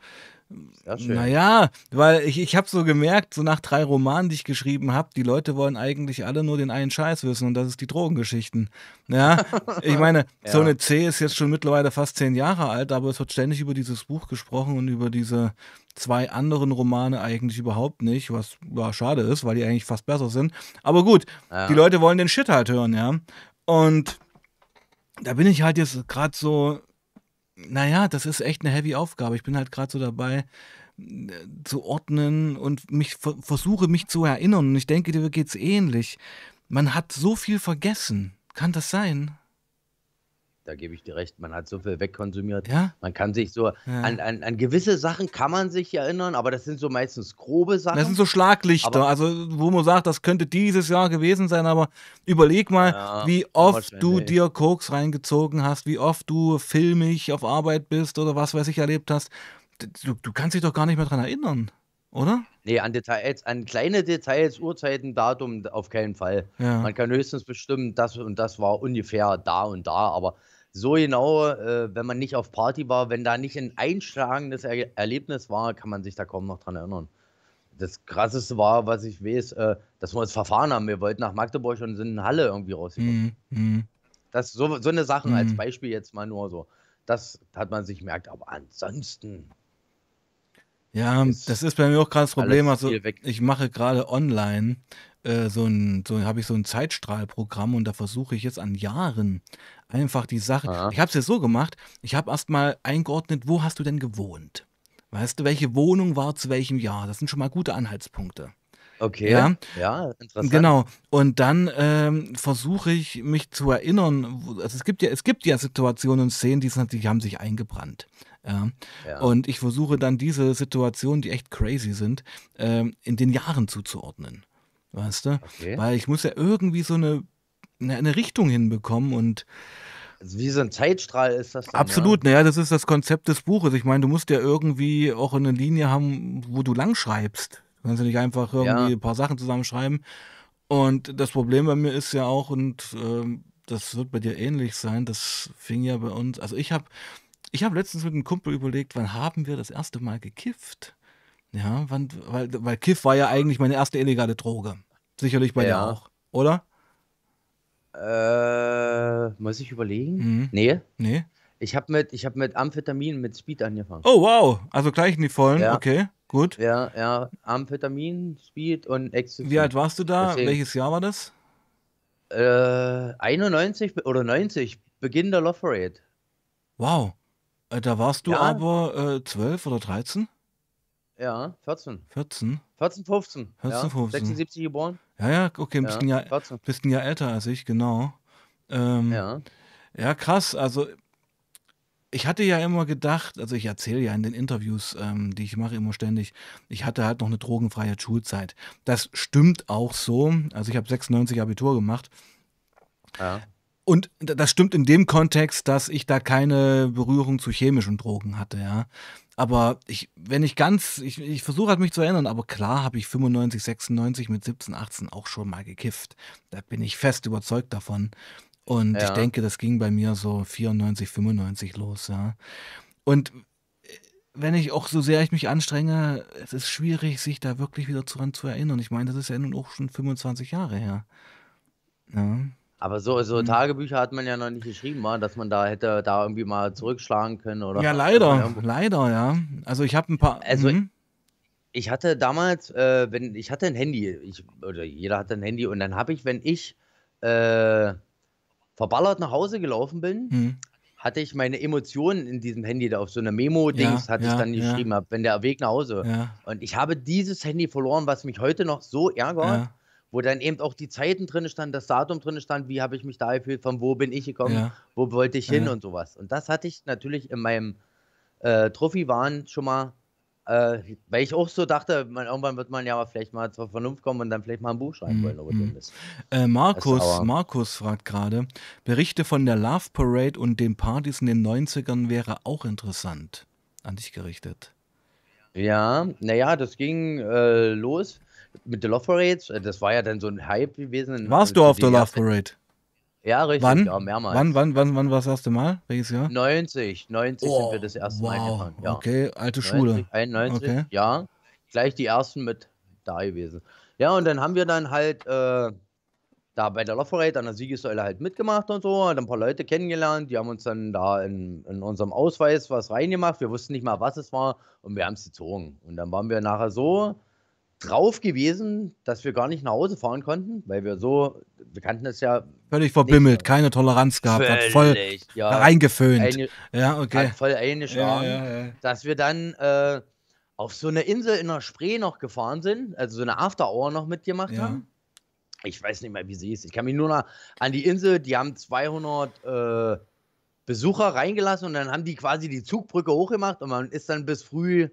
[SPEAKER 2] Sehr schön.
[SPEAKER 1] naja, weil ich, ich habe so gemerkt, so nach drei Romanen, die ich geschrieben habe, die Leute wollen eigentlich alle nur den einen Scheiß wissen und das ist die Drogengeschichten. Ja, *laughs* ich meine,
[SPEAKER 2] Ja.
[SPEAKER 1] Zone C ist jetzt schon mittlerweile fast zehn Jahre alt, aber es wird ständig über dieses Buch gesprochen und über diese zwei anderen Romane eigentlich überhaupt nicht, was ja, schade ist, weil die eigentlich fast besser sind. Aber gut,
[SPEAKER 2] Ja.
[SPEAKER 1] die Leute wollen den Shit halt hören, ja. Und da bin ich halt jetzt gerade so, naja, das ist echt eine heavy Aufgabe. Ich bin halt gerade so dabei, äh, zu ordnen und mich versuche, mich zu erinnern. Und ich denke, dir geht es ähnlich. Man hat so viel vergessen. Kann das sein?
[SPEAKER 2] Da gebe ich dir recht, man hat so viel wegkonsumiert.
[SPEAKER 1] Ja?
[SPEAKER 2] Man kann sich so,
[SPEAKER 1] Ja.
[SPEAKER 2] an, an, an gewisse Sachen kann man sich erinnern, aber das sind so meistens grobe Sachen.
[SPEAKER 1] Das sind so Schlaglichter,
[SPEAKER 2] Aber-
[SPEAKER 1] also wo man sagt, das könnte dieses Jahr gewesen sein, aber überleg mal,
[SPEAKER 2] Ja,
[SPEAKER 1] wie oft du dir Koks reingezogen hast, wie oft du filmig auf Arbeit bist oder was weiß ich erlebt hast. Du, du kannst dich doch gar nicht mehr dran erinnern, oder?
[SPEAKER 2] nee, an Details, an kleine Details, Uhrzeiten, Datum auf keinen Fall. Man kann höchstens bestimmen, das und das war ungefähr da und da, aber so genau, äh, wenn man nicht auf Party war, wenn da nicht ein einschlagendes er Erlebnis war, kann man sich da kaum noch dran erinnern. Das krasseste war, was ich weiß, äh, dass wir uns verfahren haben. Wir wollten nach Magdeburg und sind in Halle irgendwie rausgekommen.
[SPEAKER 1] Mhm.
[SPEAKER 2] Das so, so eine Sachen als
[SPEAKER 1] Mhm.
[SPEAKER 2] Beispiel jetzt mal nur so. Das hat man sich gemerkt, aber ansonsten.
[SPEAKER 1] Ja,
[SPEAKER 2] Ist
[SPEAKER 1] das ist bei mir auch gerade das Problem. Also ich mache gerade online äh, so ein, so habe ich so ein Zeitstrahlprogramm und da versuche ich jetzt an Jahren einfach die Sache.
[SPEAKER 2] Aha.
[SPEAKER 1] Ich habe es jetzt so gemacht. Ich habe erstmal eingeordnet, wo hast du denn gewohnt? Weißt du, welche Wohnung war zu welchem Jahr? Das sind schon mal gute Anhaltspunkte.
[SPEAKER 2] Okay.
[SPEAKER 1] Ja.
[SPEAKER 2] Ja, interessant.
[SPEAKER 1] Genau. Und dann ähm, versuche ich mich zu erinnern. Also es gibt ja, es gibt ja Situationen und Szenen, die, sind, die haben sich eingebrannt. Ja.
[SPEAKER 2] Ja.
[SPEAKER 1] Und ich versuche dann diese Situationen, die echt crazy sind, ähm, in den Jahren zuzuordnen. Weißt du?
[SPEAKER 2] Okay.
[SPEAKER 1] Weil ich muss ja irgendwie so eine, eine, eine Richtung hinbekommen und
[SPEAKER 2] Also wie so ein Zeitstrahl ist das dann,
[SPEAKER 1] absolut, naja, das ist das Konzept des Buches. Ich meine, du musst ja irgendwie auch eine Linie haben, wo du lang schreibst. Du kannst ja nicht einfach irgendwie
[SPEAKER 2] Ja.
[SPEAKER 1] ein paar Sachen zusammenschreiben. Und das Problem bei mir ist ja auch, und ähm, das wird bei dir ähnlich sein, das fing ja bei uns, also ich habe ich hab letztens mit einem Kumpel überlegt, wann haben wir das erste Mal gekifft? Ja, wann, weil, weil Kiff war ja eigentlich meine erste illegale Droge. Sicherlich bei dir
[SPEAKER 2] Ja.
[SPEAKER 1] auch, oder?
[SPEAKER 2] Äh, muss ich überlegen?
[SPEAKER 1] Mhm.
[SPEAKER 2] Nee.
[SPEAKER 1] Nee?
[SPEAKER 2] Ich habe mit, ich hab mit Amphetamin, mit Speed angefangen.
[SPEAKER 1] Oh, wow. Also gleich in die Vollen.
[SPEAKER 2] Ja.
[SPEAKER 1] Okay, gut.
[SPEAKER 2] Ja, ja, Amphetamin, Speed und Ecstasy.
[SPEAKER 1] Wie alt warst du da?
[SPEAKER 2] Deswegen-
[SPEAKER 1] Welches Jahr war das?
[SPEAKER 2] Äh, 91 oder 90, Beginn der Love Parade.
[SPEAKER 1] Wow. Äh, Da warst du
[SPEAKER 2] Ja.
[SPEAKER 1] aber äh, 12 oder 13?
[SPEAKER 2] Ja, 14.
[SPEAKER 1] 14?
[SPEAKER 2] 14, 15.
[SPEAKER 1] 14,
[SPEAKER 2] ja,
[SPEAKER 1] 15.
[SPEAKER 2] 76 geboren.
[SPEAKER 1] Ja, ja, okay, ein
[SPEAKER 2] Ja,
[SPEAKER 1] bisschen, ja,
[SPEAKER 2] 14.
[SPEAKER 1] bist ein Jahr älter als ich, genau. Ähm,
[SPEAKER 2] Ja.
[SPEAKER 1] Ja, krass. Also ich hatte ja immer gedacht, also ich erzähle ja in den Interviews, ähm, die ich mache, immer ständig, ich hatte halt noch eine drogenfreie Schulzeit. Das stimmt auch so. Also ich habe 96 Abitur gemacht.
[SPEAKER 2] ja.
[SPEAKER 1] Und das stimmt in dem Kontext, dass ich da keine Berührung zu chemischen Drogen hatte, ja. Aber ich, wenn ich ganz, ich, ich versuche halt mich zu erinnern, aber klar habe ich 95, 96 mit 17, 18 auch schon mal gekifft. Da bin ich fest überzeugt davon. Und ich
[SPEAKER 2] Ja.
[SPEAKER 1] denke, das ging bei mir so 94, 95 los, ja. Und äh, wenn ich auch so sehr ich mich anstrenge, es ist schwierig, sich da wirklich wieder dran zu erinnern. Ich meine, das ist ja nun auch schon 25 Jahre her. Ja.
[SPEAKER 2] Aber so, so
[SPEAKER 1] Mhm.
[SPEAKER 2] Tagebücher hat man ja noch nicht geschrieben, dass man da hätte da irgendwie mal zurückschlagen können oder.
[SPEAKER 1] Ja, leider, leider, ja. Also ich habe ein paar.
[SPEAKER 2] Also-
[SPEAKER 1] mhm.
[SPEAKER 2] Ich hatte damals, äh, wenn ich hatte ein Handy, ich, oder jeder hatte ein Handy und dann habe ich, wenn ich äh, verballert nach Hause gelaufen bin,
[SPEAKER 1] Mhm.
[SPEAKER 2] hatte ich meine Emotionen in diesem Handy, da auf so einer Memo-Dings
[SPEAKER 1] Ja,
[SPEAKER 2] hatte ich
[SPEAKER 1] ja,
[SPEAKER 2] dann
[SPEAKER 1] ja.
[SPEAKER 2] geschrieben, hab, wenn der Weg nach Hause.
[SPEAKER 1] Ja,
[SPEAKER 2] Und ich habe dieses Handy verloren, was mich heute noch so ärgert,
[SPEAKER 1] ja,
[SPEAKER 2] wo dann eben auch die Zeiten drin stand, das Datum drin stand, wie habe ich mich da gefühlt, von wo bin ich gekommen,
[SPEAKER 1] ja.
[SPEAKER 2] wo wollte ich hin
[SPEAKER 1] Ja.
[SPEAKER 2] und sowas. Und das hatte ich natürlich in meinem äh, Trophy-Wahn schon mal, äh, weil ich auch so dachte, man, irgendwann wird man ja vielleicht mal zur Vernunft kommen und dann vielleicht mal ein Buch schreiben
[SPEAKER 1] Mhm,
[SPEAKER 2] wollen
[SPEAKER 1] mhm. Äh, Markus, Markus fragt gerade, Berichte von der Love Parade und den Partys in den 90ern wäre auch interessant. An dich gerichtet.
[SPEAKER 2] Ja, naja, das ging äh, los mit der Love Parades. Äh, Das war ja dann so ein Hype gewesen.
[SPEAKER 1] Warst du auf der
[SPEAKER 2] den
[SPEAKER 1] Love Parade?
[SPEAKER 2] Ja, richtig,
[SPEAKER 1] Wann?
[SPEAKER 2] ja, mehrmals.
[SPEAKER 1] Wann, wann, wann, wann war das erste Mal? Welches Jahr?
[SPEAKER 2] 90, 90 sind wir das erste Mal
[SPEAKER 1] wow.
[SPEAKER 2] gefahren. Ja.
[SPEAKER 1] Okay, alte Schule.
[SPEAKER 2] 90, 91,
[SPEAKER 1] Okay.
[SPEAKER 2] ja. Gleich die ersten mit da gewesen. Ja, und dann haben wir dann halt äh, da bei der Love Parade an der Siegessäule halt mitgemacht und so, hat ein paar Leute kennengelernt, die haben uns dann da in, in unserem Ausweis was reingemacht. Wir wussten nicht mal, was es war und wir haben es gezogen. Und dann waren wir nachher so drauf gewesen, dass wir gar nicht nach Hause fahren konnten, weil wir so, wir kannten es ja
[SPEAKER 1] Völlig verbimmelt,
[SPEAKER 2] Nicht-
[SPEAKER 1] keine Toleranz gehabt, hat voll
[SPEAKER 2] völlig, ja,
[SPEAKER 1] reingeföhnt.
[SPEAKER 2] eine,
[SPEAKER 1] ja, okay.
[SPEAKER 2] hat voll eingeschlagen
[SPEAKER 1] ja, ja.
[SPEAKER 2] dass wir dann äh, auf so eine Insel in der Spree noch gefahren sind, also so eine After Hour noch mitgemacht haben. Ich weiß nicht mehr, wie sie ist. Ich kann mich nur noch an die Insel, die haben 200 äh, Besucher reingelassen und dann haben die quasi die Zugbrücke hochgemacht und man ist dann bis früh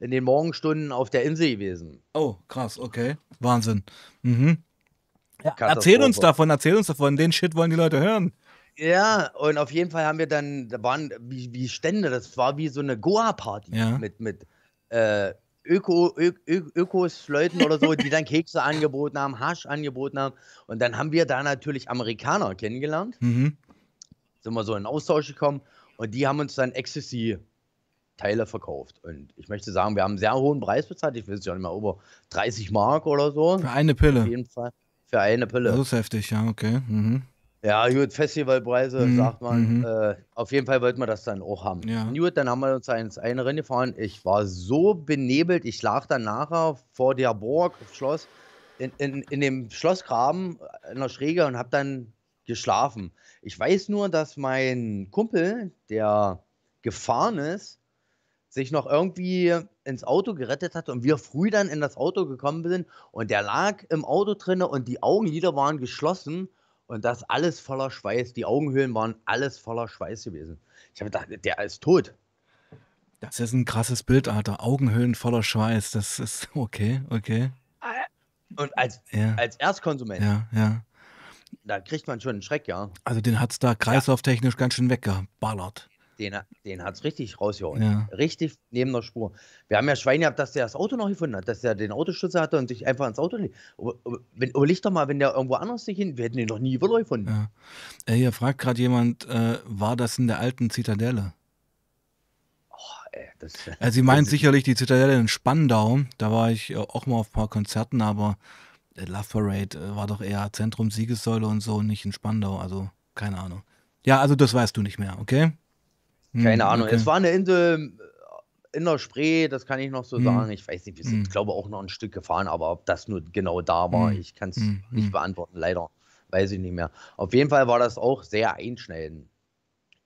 [SPEAKER 2] in den Morgenstunden auf der Insel gewesen.
[SPEAKER 1] Oh, krass, okay. Wahnsinn. Mhm.
[SPEAKER 2] Katastrophe.
[SPEAKER 1] Erzähl uns davon, erzähl uns davon. Den Shit wollen die Leute hören.
[SPEAKER 2] Ja, und auf jeden Fall haben wir dann, da waren wie, wie Stände, das war wie so eine Goa-Party
[SPEAKER 1] Ja.
[SPEAKER 2] mit, mit äh, Öko, Ö, Ö, Ökos-Leuten oder so, die dann *laughs* Kekse angeboten haben, Hasch angeboten haben. Und dann haben wir da natürlich Amerikaner kennengelernt,
[SPEAKER 1] Mhm.
[SPEAKER 2] sind wir so in Austausch gekommen und die haben uns dann Ecstasy-Teile verkauft. Und ich möchte sagen, wir haben einen sehr hohen Preis bezahlt, ich weiß ja nicht mehr, über 30 Mark oder so.
[SPEAKER 1] Für eine
[SPEAKER 2] Auf
[SPEAKER 1] Pille.
[SPEAKER 2] jeden Fall. Für eine Pille.
[SPEAKER 1] Das ist heftig, ja, okay. Mhm.
[SPEAKER 2] Ja, gut, Festivalpreise,
[SPEAKER 1] Mhm,
[SPEAKER 2] sagt man.
[SPEAKER 1] mhm.
[SPEAKER 2] Äh, auf jeden Fall wollten wir das dann auch haben.
[SPEAKER 1] Ja.
[SPEAKER 2] Gut, dann haben wir uns ins eine Rennen gefahren. Ich war so benebelt, ich lag dann nachher vor der Burg, Schloss, in, in, in dem Schlossgraben in der Schräge und habe dann geschlafen. Ich weiß nur, dass mein Kumpel, der gefahren ist, sich noch irgendwie ins Auto gerettet hat und wir früh dann in das Auto gekommen sind und der lag im Auto drinne und die Augenlider waren geschlossen und das alles voller Schweiß. Die Augenhöhlen waren alles voller Schweiß gewesen. Ich habe gedacht, der ist tot.
[SPEAKER 1] Das ist ein krasses Bild, Alter. Augenhöhlen voller Schweiß. Das ist *laughs* okay, okay.
[SPEAKER 2] Und als,
[SPEAKER 1] Ja,
[SPEAKER 2] als Erstkonsument,
[SPEAKER 1] ja, ja.
[SPEAKER 2] da kriegt man schon einen Schreck, ja.
[SPEAKER 1] Also den hat's da kreislauftechnisch ganz schön weggeballert.
[SPEAKER 2] Den, den hat es richtig rausgehauen.
[SPEAKER 1] Ja.
[SPEAKER 2] Richtig neben der Spur. Wir haben ja Schwein gehabt, dass der das Auto noch gefunden hat, dass der den Autoschützer hatte und sich einfach ins Auto legt. Wenn- Überleg doch mal, wenn der irgendwo anders sich hin, wir hätten ihn noch nie wieder gefunden.
[SPEAKER 1] Ja. Äh, hier fragt gerade jemand, äh, war das in der alten Zitadelle?
[SPEAKER 2] Ey, das,
[SPEAKER 1] Also sie meint sicherlich die Zitadelle in Spandau. Da war ich äh, auch mal auf ein paar Konzerten, aber der Love Parade äh, war doch eher Zentrum Siegessäule und so, nicht in Spandau. Also keine Ahnung. Ja, also das weißt du nicht mehr, okay? Hm,
[SPEAKER 2] Keine Ahnung.
[SPEAKER 1] okay.
[SPEAKER 2] Es war eine Insel äh, in der Spree, das kann ich noch so
[SPEAKER 1] Hm.
[SPEAKER 2] sagen. Ich weiß nicht, wir sind,
[SPEAKER 1] Hm.
[SPEAKER 2] glaube auch noch ein Stück gefahren, aber ob das nur genau da war,
[SPEAKER 1] Hm.
[SPEAKER 2] ich kann es
[SPEAKER 1] Hm.
[SPEAKER 2] nicht
[SPEAKER 1] Hm.
[SPEAKER 2] beantworten, leider. Weiß ich nicht mehr. Auf jeden Fall war das auch sehr einschneidend,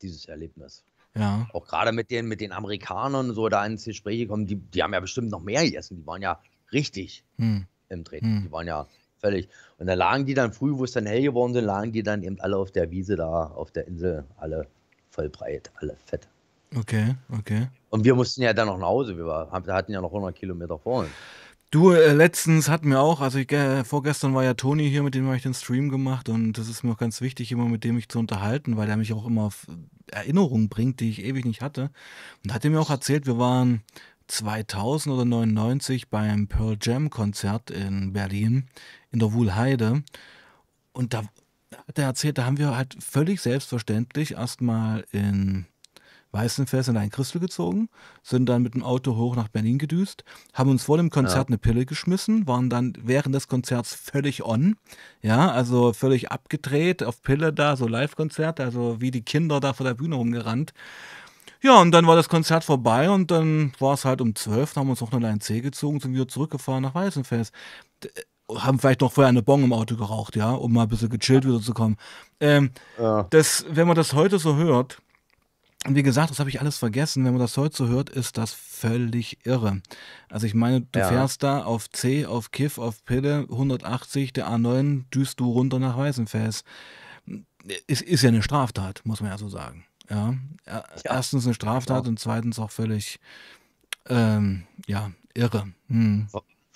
[SPEAKER 2] dieses Erlebnis.
[SPEAKER 1] Ja,
[SPEAKER 2] Auch gerade mit den, mit den Amerikanern so da ins Gespräch gekommen, die, die haben ja bestimmt noch mehr gegessen. Die waren ja richtig
[SPEAKER 1] hm.
[SPEAKER 2] im.
[SPEAKER 1] Hm.
[SPEAKER 2] Die waren ja völlig. Und da lagen die dann früh, wo es dann hell geworden sind, lagen die dann eben alle auf der Wiese da, auf der Insel, alle voll breit, alle fett.
[SPEAKER 1] okay, okay.
[SPEAKER 2] Und wir mussten ja dann noch nach Hause. Wir war, hatten ja noch 100 Kilometer vor uns.
[SPEAKER 1] Du, äh, letztens hatten wir auch, also ich, äh, vorgestern war ja Toni hier, mit dem habe ich den Stream gemacht und das ist mir auch ganz wichtig, immer mit dem mich zu unterhalten, weil der mich auch immer auf Erinnerungen bringt, die ich ewig nicht hatte. Und hat er mir auch erzählt, wir waren 2000 oder 99 beim Pearl Jam Konzert in Berlin, in der Wuhlheide. Und da hat er erzählt, da haben wir halt völlig selbstverständlich erstmal in Weißenfels in ein Christel gezogen, sind dann mit dem Auto hoch nach Berlin gedüst, haben uns vor dem Konzert eine Pille geschmissen, waren dann während des Konzerts völlig on, ja, also völlig abgedreht, auf Pille da, so Live-Konzert, also wie die Kinder da vor der Bühne rumgerannt. Ja, und dann war das Konzert vorbei und dann war es halt um 12, dann haben wir uns noch eine Line C gezogen, sind wieder zurückgefahren nach Weißenfels. Haben vielleicht noch vorher eine Bon im Auto geraucht, ja, um mal ein bisschen gechillt wieder zu kommen. Ähm,
[SPEAKER 2] Ja.
[SPEAKER 1] das, wenn man das heute so hört, und wie gesagt, das habe ich alles vergessen, wenn man das heute so hört, ist das völlig irre. Also ich meine, du
[SPEAKER 2] Ja.
[SPEAKER 1] fährst da auf C, auf Kiff, auf Pille, 180, der A9, düst du runter nach Weißenfels. Ist, ist ja eine Straftat, muss man ja so sagen. Ja, Er-
[SPEAKER 2] Ja.
[SPEAKER 1] erstens eine Straftat
[SPEAKER 2] Genau.
[SPEAKER 1] und zweitens auch völlig, ähm, ja, irre. Hm.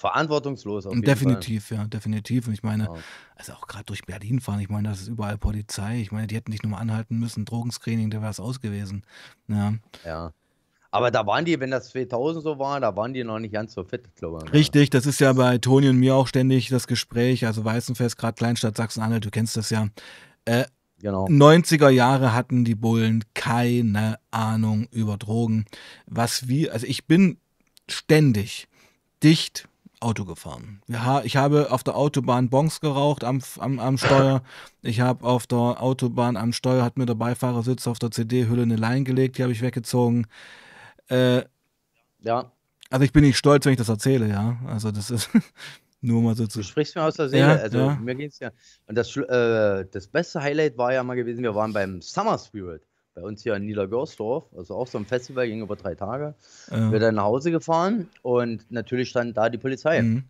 [SPEAKER 2] Ver verantwortungslos
[SPEAKER 1] Definitiv, ja, definitiv. Und ich meine,
[SPEAKER 2] Fall. Ja.
[SPEAKER 1] also auch gerade durch Berlin fahren, ich meine, das ist überall Polizei. Ich meine, die hätten dich nur mal anhalten müssen, Drogenscreening, da wäre es aus gewesen. Ja.
[SPEAKER 2] ja. Aber da waren die, wenn das 2000 so war, da waren die noch nicht ganz so fit, glaube ich.
[SPEAKER 1] Richtig, das ist ja bei Toni und mir auch ständig das Gespräch. Also Weißenfest, gerade Kleinstadt Sachsen-Anhalt, du kennst das ja. Äh,
[SPEAKER 2] Genau.
[SPEAKER 1] 90er Jahre hatten die Bullen keine Ahnung über Drogen. Was wir, also ich bin ständig dicht Auto gefahren. Ich habe auf der Autobahn Bongs geraucht am, am, am Steuer. Ich habe auf der Autobahn am Steuer, hat mir der Beifahrersitz auf der CD-Hülle eine Line gelegt, die habe ich weggezogen. Äh,
[SPEAKER 2] Ja,
[SPEAKER 1] also ich bin nicht stolz, wenn ich das erzähle, ja. Also das ist *laughs* nur mal so zu.
[SPEAKER 2] du sprichst mir aus der Seele.
[SPEAKER 1] Ja,
[SPEAKER 2] also
[SPEAKER 1] ja.
[SPEAKER 2] mir ging's ja. Und das, äh, das beste Highlight war ja mal gewesen, wir waren beim Summer Spirit. Bei uns hier in Niedergörsdorf, also auch so ein Festival, ging über drei Tage.
[SPEAKER 1] Ja.
[SPEAKER 2] Wir dann nach Hause gefahren und natürlich stand da die Polizei.
[SPEAKER 1] Mhm.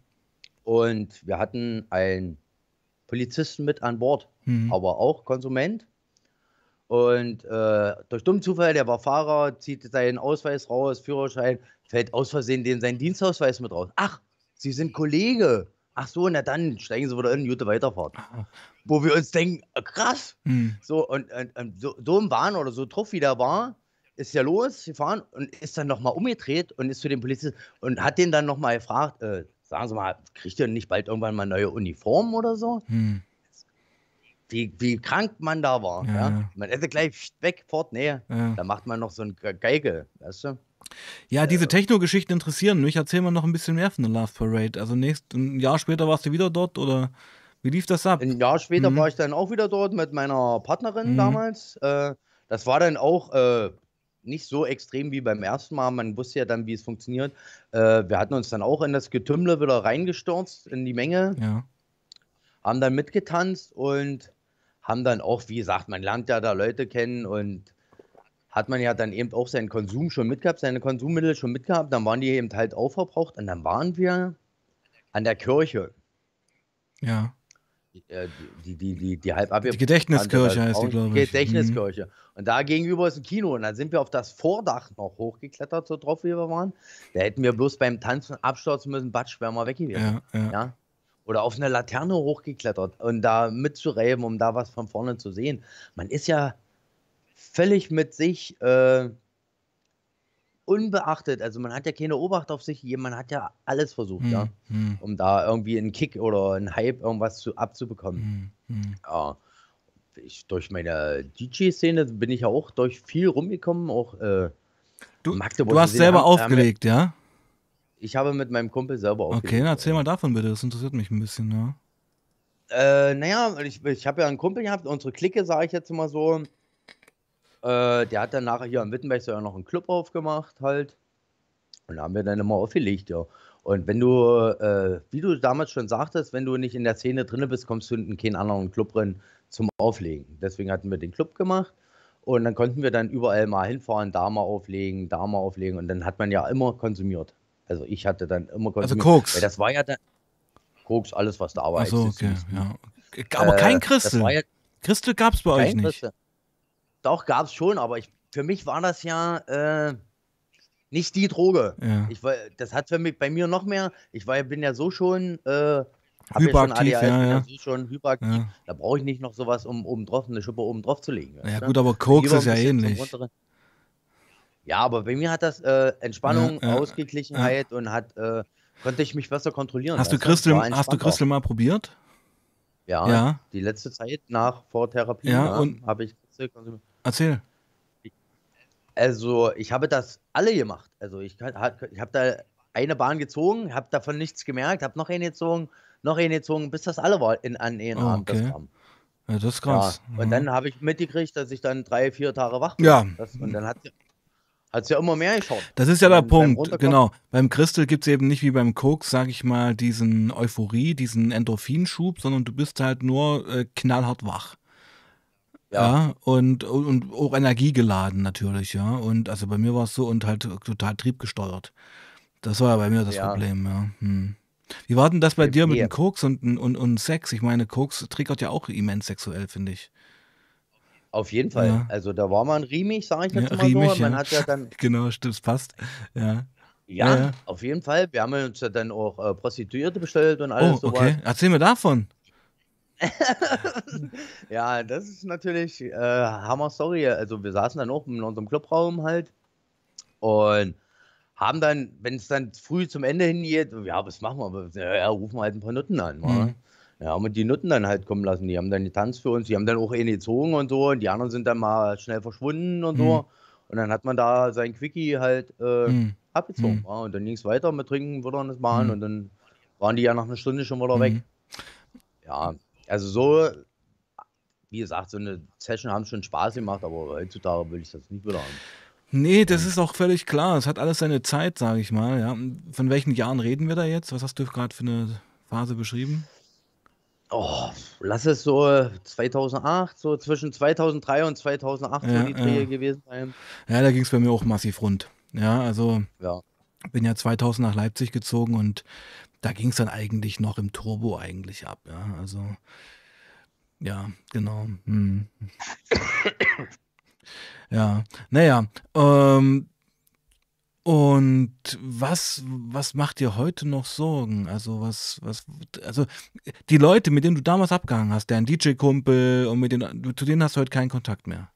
[SPEAKER 2] Und wir hatten einen Polizisten mit an Bord,
[SPEAKER 1] Mhm.
[SPEAKER 2] aber auch Konsument. Und äh, durch dummen Zufall, der war Fahrer, zieht seinen Ausweis raus, Führerschein, fällt aus Versehen den seinen Dienstausweis mit raus. Ach, Sie sind Kollege. Ach so, na dann steigen Sie wieder in, gute Weiterfahrt.
[SPEAKER 1] Ah.
[SPEAKER 2] Wo wir uns denken, äh, krass.
[SPEAKER 1] Mhm.
[SPEAKER 2] So, und, und, und so, so im Wahn oder so truff wie der war, ist er los gefahren und ist dann nochmal umgedreht und ist zu dem Polizisten und hat den dann nochmal gefragt, äh, sagen Sie mal, kriegt ihr nicht bald irgendwann mal neue Uniform oder so?
[SPEAKER 1] Mhm.
[SPEAKER 2] Wie, wie krank man da war.
[SPEAKER 1] Ja,
[SPEAKER 2] Ja,
[SPEAKER 1] ja.
[SPEAKER 2] Man hätte gleich weg, fort, nee.
[SPEAKER 1] Ja.
[SPEAKER 2] Da macht man noch so ein Ge- Geige, weißt du?
[SPEAKER 1] Ja, diese Techno-Geschichten interessieren mich. Erzähl mal noch ein bisschen mehr von der Love Parade. Also nächst, ein Jahr später warst du wieder dort oder wie lief das ab?
[SPEAKER 2] Ein Jahr später
[SPEAKER 1] Mhm.
[SPEAKER 2] war ich dann auch wieder dort mit meiner Partnerin
[SPEAKER 1] Mhm.
[SPEAKER 2] damals. Äh, das war dann auch äh, nicht so extrem wie beim ersten Mal. Man wusste ja dann, wie es funktioniert. Äh, wir hatten uns dann auch in das Getümmel wieder reingestürzt, in die Menge,
[SPEAKER 1] Ja.
[SPEAKER 2] haben dann mitgetanzt und haben dann auch, wie gesagt, man lernt ja da Leute kennen und hat man ja dann eben auch seinen Konsum schon mitgehabt, seine Konsummittel schon mitgehabt. Dann waren die eben halt aufverbraucht und dann waren wir an der Kirche.
[SPEAKER 1] Ja.
[SPEAKER 2] äh, die, die, die, die halb abge-
[SPEAKER 1] Die Gedächtniskirche heißt die, glaube ich.
[SPEAKER 2] Gedächtniskirche. Und da gegenüber ist ein Kino. Und dann sind wir auf das Vordach noch hochgeklettert, so drauf wie wir waren. Da hätten wir bloß beim Tanzen abstürzen müssen, Batsch, wären wir weg gewesen.
[SPEAKER 1] Ja.
[SPEAKER 2] Oder auf eine Laterne hochgeklettert und da mitzureiben, um da was von vorne zu sehen. Man ist ja völlig mit sich äh, unbeachtet. Also man hat ja keine Obacht auf sich. Man hat ja alles versucht, ja,
[SPEAKER 1] Hm, hm,
[SPEAKER 2] um da irgendwie einen Kick oder einen Hype irgendwas zu, abzubekommen.
[SPEAKER 1] hm, hm.
[SPEAKER 2] Ja, ich, durch meine DJ-Szene bin ich ja auch durch viel rumgekommen, auch äh,
[SPEAKER 1] Du,
[SPEAKER 2] Magdeburg
[SPEAKER 1] du hast selber
[SPEAKER 2] haben- haben
[SPEAKER 1] aufgelegt, ja?
[SPEAKER 2] ich habe mit meinem Kumpel selber
[SPEAKER 1] Okay,
[SPEAKER 2] aufgelegt.
[SPEAKER 1] dann erzähl mal davon bitte. Das interessiert mich ein bisschen, ja.
[SPEAKER 2] Äh, naja, ich, ich habe ja einen Kumpel gehabt, unsere Clique, sage ich jetzt mal so. Äh, der hat dann nachher hier am Wittenberg so ja noch einen Club aufgemacht halt. Und da haben wir dann immer aufgelegt, ja. Und wenn du, äh, wie du damals schon sagtest, wenn du nicht in der Szene drin bist, kommst du in keinen anderen Club rein zum Auflegen. Deswegen hatten wir den Club gemacht. Und dann konnten wir dann überall mal hinfahren, da mal auflegen, da mal auflegen. Und dann hat man ja immer konsumiert. Also ich hatte dann immer
[SPEAKER 1] Also
[SPEAKER 2] konsumiert.
[SPEAKER 1] Koks.
[SPEAKER 2] Weil das war ja dann Koks, alles was da war.
[SPEAKER 1] Achso, okay,
[SPEAKER 2] Ecstasy,
[SPEAKER 1] ja. Aber
[SPEAKER 2] Äh,
[SPEAKER 1] kein
[SPEAKER 2] Das
[SPEAKER 1] Christel.
[SPEAKER 2] ja
[SPEAKER 1] Christel gab's bei euch nicht.
[SPEAKER 2] Christel. Doch, gab es schon, aber ich, für mich war das ja äh, nicht die Droge.
[SPEAKER 1] Ja.
[SPEAKER 2] Ich war, das hat für mich bei mir noch mehr. Ich war, bin ja so schon, äh, hab ja schon
[SPEAKER 1] Hyperaktiv,
[SPEAKER 2] ADHS,
[SPEAKER 1] ja,
[SPEAKER 2] bin
[SPEAKER 1] ja.
[SPEAKER 2] so schon hyperaktiv.
[SPEAKER 1] Ja.
[SPEAKER 2] Da brauche ich nicht noch sowas, um oben drauf, eine Schippe oben drauf zu legen.
[SPEAKER 1] Ja, gut, aber Koks ist ja ähnlich.
[SPEAKER 2] Ja, aber bei mir hat das äh, Entspannung, Ausgeglichenheit und hat, äh, konnte ich mich besser kontrollieren.
[SPEAKER 1] Hast du
[SPEAKER 2] War
[SPEAKER 1] hast du. Christel mal probiert?
[SPEAKER 2] Ja,
[SPEAKER 1] Ja.
[SPEAKER 2] die letzte Zeit nach vor Therapie
[SPEAKER 1] Ja, und-
[SPEAKER 2] habe ich Christel konsumiert.
[SPEAKER 1] Erzähl.
[SPEAKER 2] Also, ich habe das alle gemacht. Also, ich, hat- ich habe da eine Bahn gezogen, habe davon nichts gemerkt, habe noch eine gezogen, noch eine gezogen, bis das alle war in, an einem
[SPEAKER 1] Oh,
[SPEAKER 2] Abend. Das
[SPEAKER 1] okay.
[SPEAKER 2] kam.
[SPEAKER 1] Ja, das ist
[SPEAKER 2] Ja.
[SPEAKER 1] krass.
[SPEAKER 2] Und
[SPEAKER 1] Mhm.
[SPEAKER 2] dann habe ich mitgekriegt, dass ich dann drei, vier Tage wach bin.
[SPEAKER 1] Ja.
[SPEAKER 2] Das, und dann hat es ja immer mehr geschaut.
[SPEAKER 1] Das ist ja der
[SPEAKER 2] beim- beim
[SPEAKER 1] Punkt,
[SPEAKER 2] Runterkommen-
[SPEAKER 1] genau. Beim Christel gibt es eben nicht wie beim Koks, sag ich mal, diesen Euphorie, diesen Endorphinschub, sondern du bist halt nur äh, knallhart wach. Ja,
[SPEAKER 2] Ja.
[SPEAKER 1] und, und, auch energiegeladen natürlich, ja. Und also bei mir war es so und halt total triebgesteuert. Das war ja bei mir das
[SPEAKER 2] Ja.
[SPEAKER 1] Problem, ja. Hm. Wie war denn das bei
[SPEAKER 2] Bei
[SPEAKER 1] dir mit dem Koks und, und, und Sex? Ich meine, Koks triggert ja auch immens sexuell, finde ich.
[SPEAKER 2] Auf jeden Fall.
[SPEAKER 1] Ja.
[SPEAKER 2] Also, da war man riemig, sage ich jetzt mal
[SPEAKER 1] riemig,
[SPEAKER 2] so. Man
[SPEAKER 1] ja.
[SPEAKER 2] hat ja dann, *laughs*
[SPEAKER 1] Genau, stimmt, passt. Ja.
[SPEAKER 2] ja, auf jeden Fall. Wir haben uns ja dann auch äh, Prostituierte bestellt und alles
[SPEAKER 1] Oh,
[SPEAKER 2] sowas.
[SPEAKER 1] okay. Erzähl mir davon. *laughs*
[SPEAKER 2] Ja, das ist natürlich äh, Hammer Story. Also wir saßen dann auch in unserem Clubraum halt und haben dann, wenn es dann früh zum Ende hingeht, ja, was machen wir? Ja, ja, rufen wir halt ein paar Nutten an.
[SPEAKER 1] Mhm.
[SPEAKER 2] Ja, haben wir die Nutten dann halt kommen lassen. Die haben dann getanzt für uns, die haben dann auch eine gezogen und so und die anderen sind dann mal schnell verschwunden und
[SPEAKER 1] Mhm.
[SPEAKER 2] so. Und dann hat man da sein Quickie halt äh,
[SPEAKER 1] Mhm.
[SPEAKER 2] abgezogen.
[SPEAKER 1] Mhm.
[SPEAKER 2] wa? Und dann ging es weiter mit Trinken, wieder in das Bahn
[SPEAKER 1] Mhm.
[SPEAKER 2] und dann waren die ja nach einer Stunde schon wieder weg.
[SPEAKER 1] Mhm.
[SPEAKER 2] Ja, also so, wie gesagt, so eine Session haben schon Spaß gemacht, aber heutzutage will ich das nicht wieder haben.
[SPEAKER 1] Nee, das ist auch völlig klar. Es hat alles seine Zeit, sage ich mal. Ja. Von welchen Jahren reden wir da jetzt? Was hast du gerade für eine Phase beschrieben?
[SPEAKER 2] Oh, lass es so 2008, so zwischen 2003 und 2008
[SPEAKER 1] Ja,
[SPEAKER 2] so die Dreh
[SPEAKER 1] ja.
[SPEAKER 2] gewesen sein.
[SPEAKER 1] Ja, da ging es bei mir auch massiv rund. Ja, also
[SPEAKER 2] Ja.
[SPEAKER 1] bin ja 2000 nach Leipzig gezogen und da ging es dann eigentlich noch im Turbo eigentlich ab. Ja, also ja, genau. Hm. Ja, naja. Ähm, und was, was macht dir heute noch Sorgen? Also was, was, also die Leute, mit denen du damals abgehangen hast, dein DJ-Kumpel und mit denen, zu denen hast du heute keinen Kontakt mehr.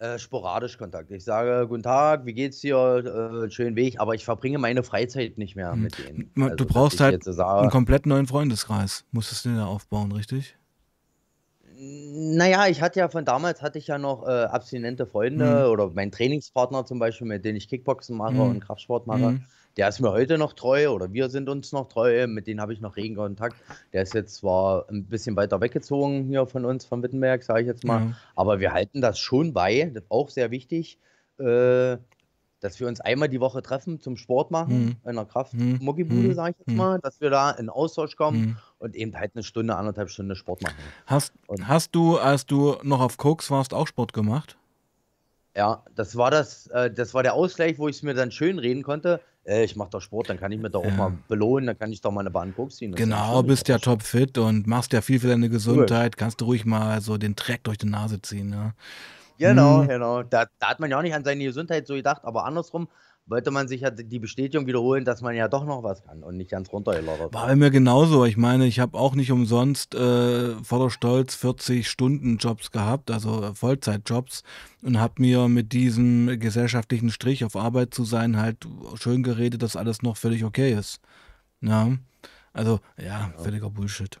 [SPEAKER 2] Äh, sporadisch Kontakt. Ich sage, guten Tag, wie geht's dir? Äh, schönen Weg, aber ich verbringe meine Freizeit nicht mehr
[SPEAKER 1] Hm.
[SPEAKER 2] mit denen. Also,
[SPEAKER 1] Du
[SPEAKER 2] dass
[SPEAKER 1] brauchst halt
[SPEAKER 2] jetzt
[SPEAKER 1] einen komplett neuen Freundeskreis. Musstest du dir da aufbauen, richtig?
[SPEAKER 2] naja, ich hatte ja von damals hatte ich ja noch äh, abstinente Freunde
[SPEAKER 1] Hm.
[SPEAKER 2] oder mein Trainingspartner zum Beispiel, mit dem ich Kickboxen mache
[SPEAKER 1] Hm.
[SPEAKER 2] und Kraftsport mache.
[SPEAKER 1] Hm.
[SPEAKER 2] Der ist mir heute noch treu oder wir sind uns noch treu, mit denen habe ich noch regen Kontakt. Der ist jetzt zwar ein bisschen weiter weggezogen hier von uns, von Wittenberg, sage ich jetzt mal,
[SPEAKER 1] Ja.
[SPEAKER 2] aber wir halten das schon bei, das ist auch sehr wichtig, äh, dass wir uns einmal die Woche treffen zum Sport machen,
[SPEAKER 1] Hm.
[SPEAKER 2] in einer
[SPEAKER 1] Hm.
[SPEAKER 2] Kraft-Muckibude,
[SPEAKER 1] Hm.
[SPEAKER 2] sage ich jetzt
[SPEAKER 1] Hm.
[SPEAKER 2] mal, dass wir da in Austausch kommen
[SPEAKER 1] Hm.
[SPEAKER 2] und eben halt eine Stunde, anderthalb Stunden Sport machen.
[SPEAKER 1] Hast,
[SPEAKER 2] Und
[SPEAKER 1] hast du, als du noch auf Koks warst, auch Sport gemacht?
[SPEAKER 2] ja, das war das, äh, das war der Ausgleich, wo ich es mir dann schön reden konnte. Äh, ich mache doch Sport, dann kann ich mir doch auch mal
[SPEAKER 1] Ja.
[SPEAKER 2] belohnen, dann kann ich doch mal eine Bahn Koks ziehen. Das ja
[SPEAKER 1] Genau, bist ja topfit und machst ja viel für deine
[SPEAKER 2] Cool.
[SPEAKER 1] Gesundheit. Kannst du ruhig mal so den Dreck durch die Nase ziehen, ja.
[SPEAKER 2] Genau,
[SPEAKER 1] Hm.
[SPEAKER 2] genau. Da, da hat man ja auch nicht an seine Gesundheit so gedacht, aber andersrum wollte man sich ja die Bestätigung wiederholen, dass man ja doch noch was kann und nicht ganz runtergeloddert
[SPEAKER 1] War
[SPEAKER 2] war.
[SPEAKER 1] bei mir genauso. Ich meine, ich habe auch nicht umsonst äh, voller Stolz 40 Stunden Jobs gehabt, also Vollzeitjobs und habe mir mit diesem gesellschaftlichen Strich auf Arbeit zu sein halt schön geredet, dass alles noch völlig okay ist. Ja, also ja,
[SPEAKER 2] Ja.
[SPEAKER 1] völliger Bullshit.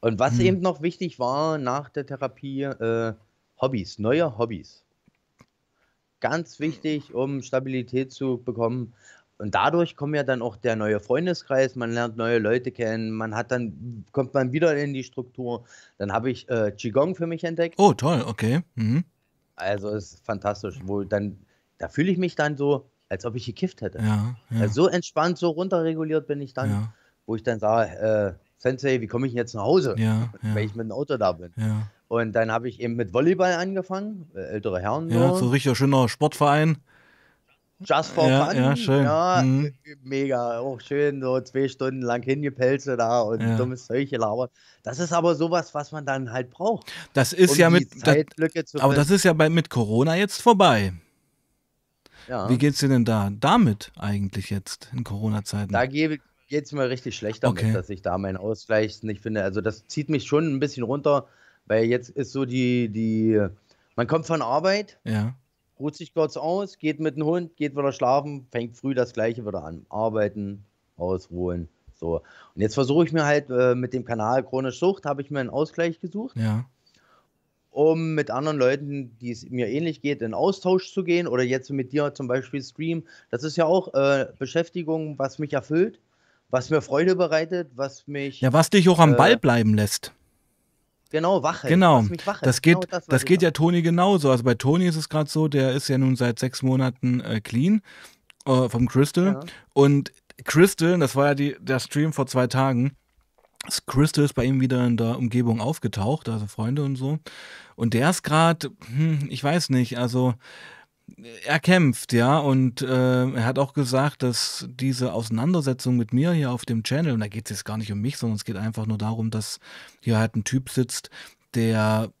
[SPEAKER 2] Und was
[SPEAKER 1] Hm.
[SPEAKER 2] eben noch wichtig war nach der Therapie, äh, Hobbys, neue Hobbys. Ganz wichtig, um Stabilität zu bekommen. Und dadurch kommt ja dann auch der neue Freundeskreis, man lernt neue Leute kennen, man hat dann, kommt man wieder in die Struktur. Dann habe ich äh, Qigong für mich entdeckt.
[SPEAKER 1] Oh, toll, okay. Mhm.
[SPEAKER 2] Also ist fantastisch, wo dann, da fühle ich mich dann so, als ob ich gekifft hätte.
[SPEAKER 1] Ja,
[SPEAKER 2] Also
[SPEAKER 1] ja,
[SPEAKER 2] so entspannt, so runterreguliert bin ich dann,
[SPEAKER 1] ja,
[SPEAKER 2] wo ich dann sage, äh, Sensei, wie komme ich denn jetzt nach Hause?
[SPEAKER 1] ja, *laughs*
[SPEAKER 2] ich mit dem Auto da bin.
[SPEAKER 1] Ja.
[SPEAKER 2] Und dann habe ich eben mit Volleyball angefangen, äh, ältere Herren
[SPEAKER 1] Ja, so
[SPEAKER 2] so.
[SPEAKER 1] ein richtiger schöner Sportverein.
[SPEAKER 2] Just for
[SPEAKER 1] Ja,
[SPEAKER 2] fun,
[SPEAKER 1] ja, schön.
[SPEAKER 2] ja,
[SPEAKER 1] Mhm.
[SPEAKER 2] mega, auch schön, so zwei Stunden lang hingepelze da und
[SPEAKER 1] Ja.
[SPEAKER 2] dummes Zeug gelabert. Das ist aber sowas, was man dann halt braucht,
[SPEAKER 1] Das ist
[SPEAKER 2] um
[SPEAKER 1] ja mit, das, aber das ist ja bei, mit Corona jetzt vorbei. Wie
[SPEAKER 2] Ja,
[SPEAKER 1] geht's dir denn da damit eigentlich jetzt in Corona-Zeiten?
[SPEAKER 2] da geht es mir richtig schlecht damit,
[SPEAKER 1] Okay.
[SPEAKER 2] dass ich da meinen Ausgleich nicht finde. Also das zieht mich schon ein bisschen runter, weil jetzt ist so die, die, man kommt von Arbeit,
[SPEAKER 1] Ja,
[SPEAKER 2] ruht sich kurz aus, geht mit dem Hund, geht wieder schlafen, fängt früh das Gleiche wieder an. Arbeiten, ausruhen. So. Und jetzt versuche ich mir halt äh, mit dem Kanal Chronisch Sucht, habe ich mir einen Ausgleich gesucht,
[SPEAKER 1] ja,
[SPEAKER 2] um mit anderen Leuten, die es mir ähnlich geht, in Austausch zu gehen. Oder jetzt mit dir zum Beispiel Stream. Das ist ja auch äh, Beschäftigung, was mich erfüllt, was mir Freude bereitet, was mich
[SPEAKER 1] ja, was dich auch am Ball
[SPEAKER 2] äh,
[SPEAKER 1] bleiben lässt.
[SPEAKER 2] Genau wach hält.
[SPEAKER 1] Genau,
[SPEAKER 2] Was mich wach hält.
[SPEAKER 1] das
[SPEAKER 2] Genau
[SPEAKER 1] geht,
[SPEAKER 2] das, was
[SPEAKER 1] das
[SPEAKER 2] ich
[SPEAKER 1] geht ja Toni genauso. Also bei Toni ist es gerade so, der ist ja nun seit sechs Monaten äh, clean äh, vom Crystal.
[SPEAKER 2] Ja.
[SPEAKER 1] Und Crystal, das war ja die, der Stream vor zwei Tagen, das Crystal ist bei ihm wieder in der Umgebung aufgetaucht, also Freunde und so. Und der ist gerade, hm, ich weiß nicht, also er kämpft, ja, und äh, er hat auch gesagt, dass diese Auseinandersetzung mit mir hier auf dem Channel, und da geht es jetzt gar nicht um mich, sondern es geht einfach nur darum, dass hier halt ein Typ sitzt, der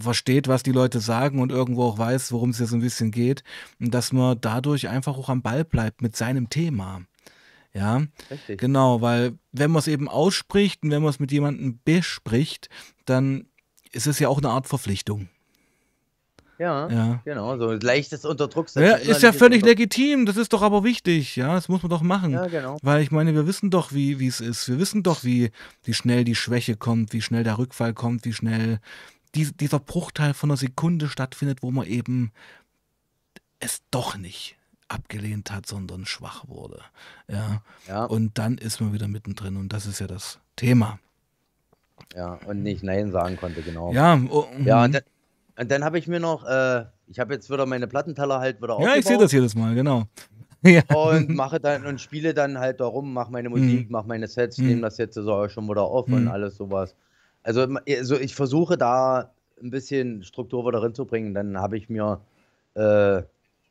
[SPEAKER 1] versteht, was die Leute sagen und irgendwo auch weiß, worum es hier so ein bisschen geht, und dass man dadurch einfach auch am Ball bleibt mit seinem Thema. Ja,
[SPEAKER 2] Richtig.
[SPEAKER 1] genau, weil wenn man es eben ausspricht und wenn man es mit jemandem bespricht, dann ist es ja auch eine Art Verpflichtung.
[SPEAKER 2] Ja,
[SPEAKER 1] Ja.
[SPEAKER 2] genau. So leichtes Unterdruck
[SPEAKER 1] Ja, ist ja völlig legitim, das ist doch aber wichtig, ja, das muss man doch machen.
[SPEAKER 2] Ja, genau.
[SPEAKER 1] Weil ich meine, wir wissen doch, wie es ist. Wir wissen doch, wie, wie schnell die Schwäche kommt, wie schnell der Rückfall kommt, wie schnell die, dieser Bruchteil von einer Sekunde stattfindet, wo man eben es doch nicht abgelehnt hat, sondern schwach wurde. Ja.
[SPEAKER 2] Ja,
[SPEAKER 1] Und dann ist man wieder mittendrin und das ist ja das Thema.
[SPEAKER 2] ja. Und nicht Nein sagen konnte, genau.
[SPEAKER 1] Ja, oh,
[SPEAKER 2] Ja, und
[SPEAKER 1] mhm.
[SPEAKER 2] dann, und dann habe ich mir noch, äh, ich habe jetzt wieder meine Plattenteller halt wieder
[SPEAKER 1] ja ich sehe
[SPEAKER 2] aufgebaut.
[SPEAKER 1] das jedes Mal, genau. *laughs*
[SPEAKER 2] ja. und mache dann und spiele dann halt darum, mache meine Musik, mhm. mache meine Sets, mhm. nehme das jetzt so schon wieder auf mhm. und alles sowas. Also, also ich versuche da ein bisschen Struktur wieder reinzubringen. Dann habe ich mir, äh,